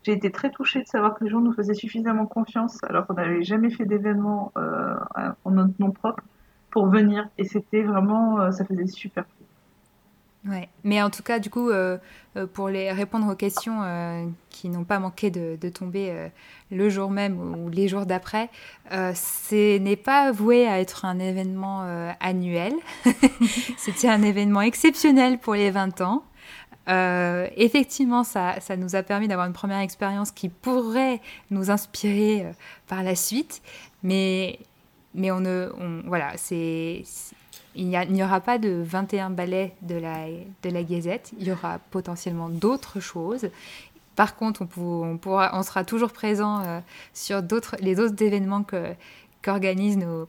j'ai été très touchée de savoir que les gens nous faisaient suffisamment confiance, alors qu'on n'avait jamais fait d'événement euh, en notre nom propre, pour venir. Et c'était vraiment, euh, ça faisait super
Ouais, mais en tout cas, du coup, euh, pour les répondre aux questions qui n'ont pas manqué de, tomber le jour même ou les jours d'après, ce n'est pas voué à être un événement annuel. C'était un événement exceptionnel pour les 20 ans. Euh, effectivement, ça, ça, nous a permis d'avoir une première expérience qui pourrait nous inspirer euh, par la suite, mais, mais on ne, voilà, c'est, il n'y aura pas de 21 ballets de la, de la Gazette, il y aura potentiellement d'autres choses. Par contre, on, pourra, on sera toujours présent euh, sur les autres événements qu'organisent nos,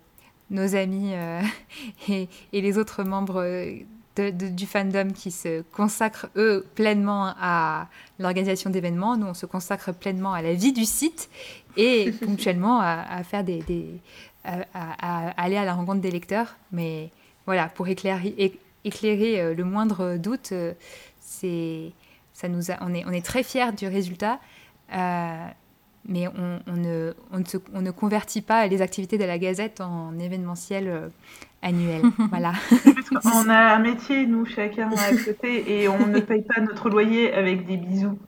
nos amis et, et, les autres membres du fandom qui se consacrent, eux, pleinement à l'organisation d'événements. Nous, on se consacre pleinement à la vie du site et ponctuellement à, faire des... à, aller à la rencontre des lecteurs. Mais voilà, pour éclairer, éclairer euh, le moindre doute, euh, c'est... Ça nous on, est, on est très fiers du résultat. Euh, mais on, on, ne, on, ne on, ne, convertit pas les activités de la Gazette en événementiel annuel. voilà.
on a un métier, nous, chacun à côté, et on ne paye pas notre loyer avec des bisous.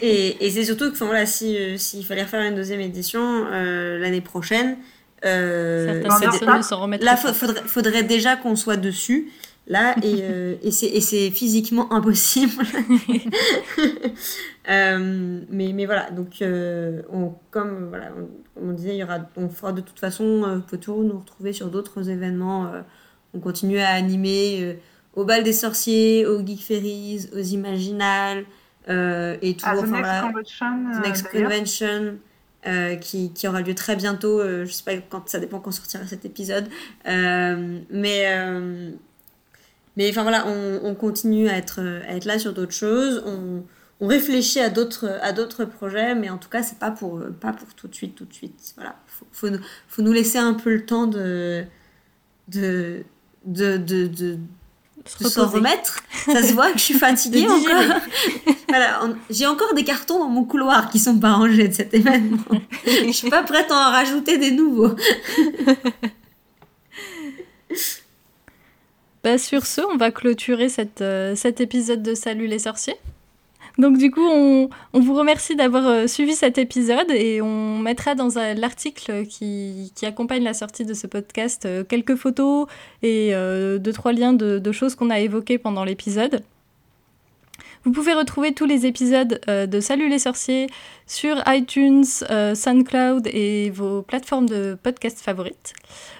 Et, et c'est surtout que, voilà, s'il si, s'il fallait refaire une deuxième édition euh, l'année prochaine,
euh, Certaines ne s'en
Là, il faudrait, faudrait, déjà qu'on soit dessus. Là, et, euh, et c'est physiquement impossible. euh, mais, mais voilà, donc, euh, on, comme voilà, on, on, disait, il y aura, on fera de toute façon, peut toujours nous retrouver sur d'autres événements. Euh, on continue à animer au bal des sorciers, aux Geek Ferries, aux Imaginales, et
Ah,
toujours,
The Next
voilà,
Convention.
The Next. Convention euh, qui, qui aura lieu très bientôt. euh, je sais pas quand, ça dépend quand sortira cet épisode. Euh, mais, euh, mais enfin voilà, on, on continue à être, à être là sur d'autres choses. On, on réfléchit à d'autres, projets, mais en tout cas, c'est pas pour, pas pour tout de suite, tout de suite. Voilà, faut, faut, nous- laisser un peu le temps de, de, de, de s'en remettre. Ça se voit que je suis fatiguée encore. voilà, j'ai encore des cartons dans mon couloir qui sont pas rangés de cet événement. je suis pas prête à en rajouter des nouveaux.
Bah, sur ce, on va clôturer cette, euh, cet épisode de Salut les sorciers. Donc du coup, on, vous remercie d'avoir euh, suivi cet épisode et on mettra dans l'article qui, accompagne la sortie de ce podcast euh, quelques photos et euh, deux, trois liens de, choses qu'on a évoquées pendant l'épisode. Vous pouvez retrouver tous les épisodes de Salut les sorciers sur iTunes, SoundCloud et vos plateformes de podcast favorites.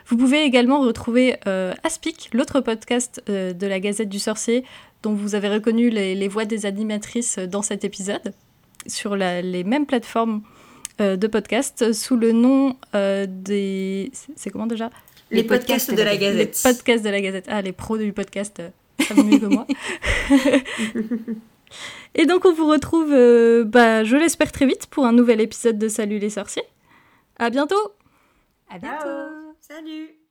Vous pouvez également retrouver Aspic, l'autre podcast de la Gazette du Sorcier, dont vous avez reconnu les, les voix des animatrices dans cet épisode, sur la- les mêmes plateformes euh, de podcast, sous le nom euh, des... c'est- comment déjà?
Les, podcasts, de la Gazette.
Les podcasts de la Gazette. Ah, les pros du podcast, euh, ça vaut mieux que moi. Et donc on vous retrouve, euh, bah, je l'espère très vite, pour un nouvel épisode de Salut les sorciers. À bientôt
À bientôt.
Ciao.
Salut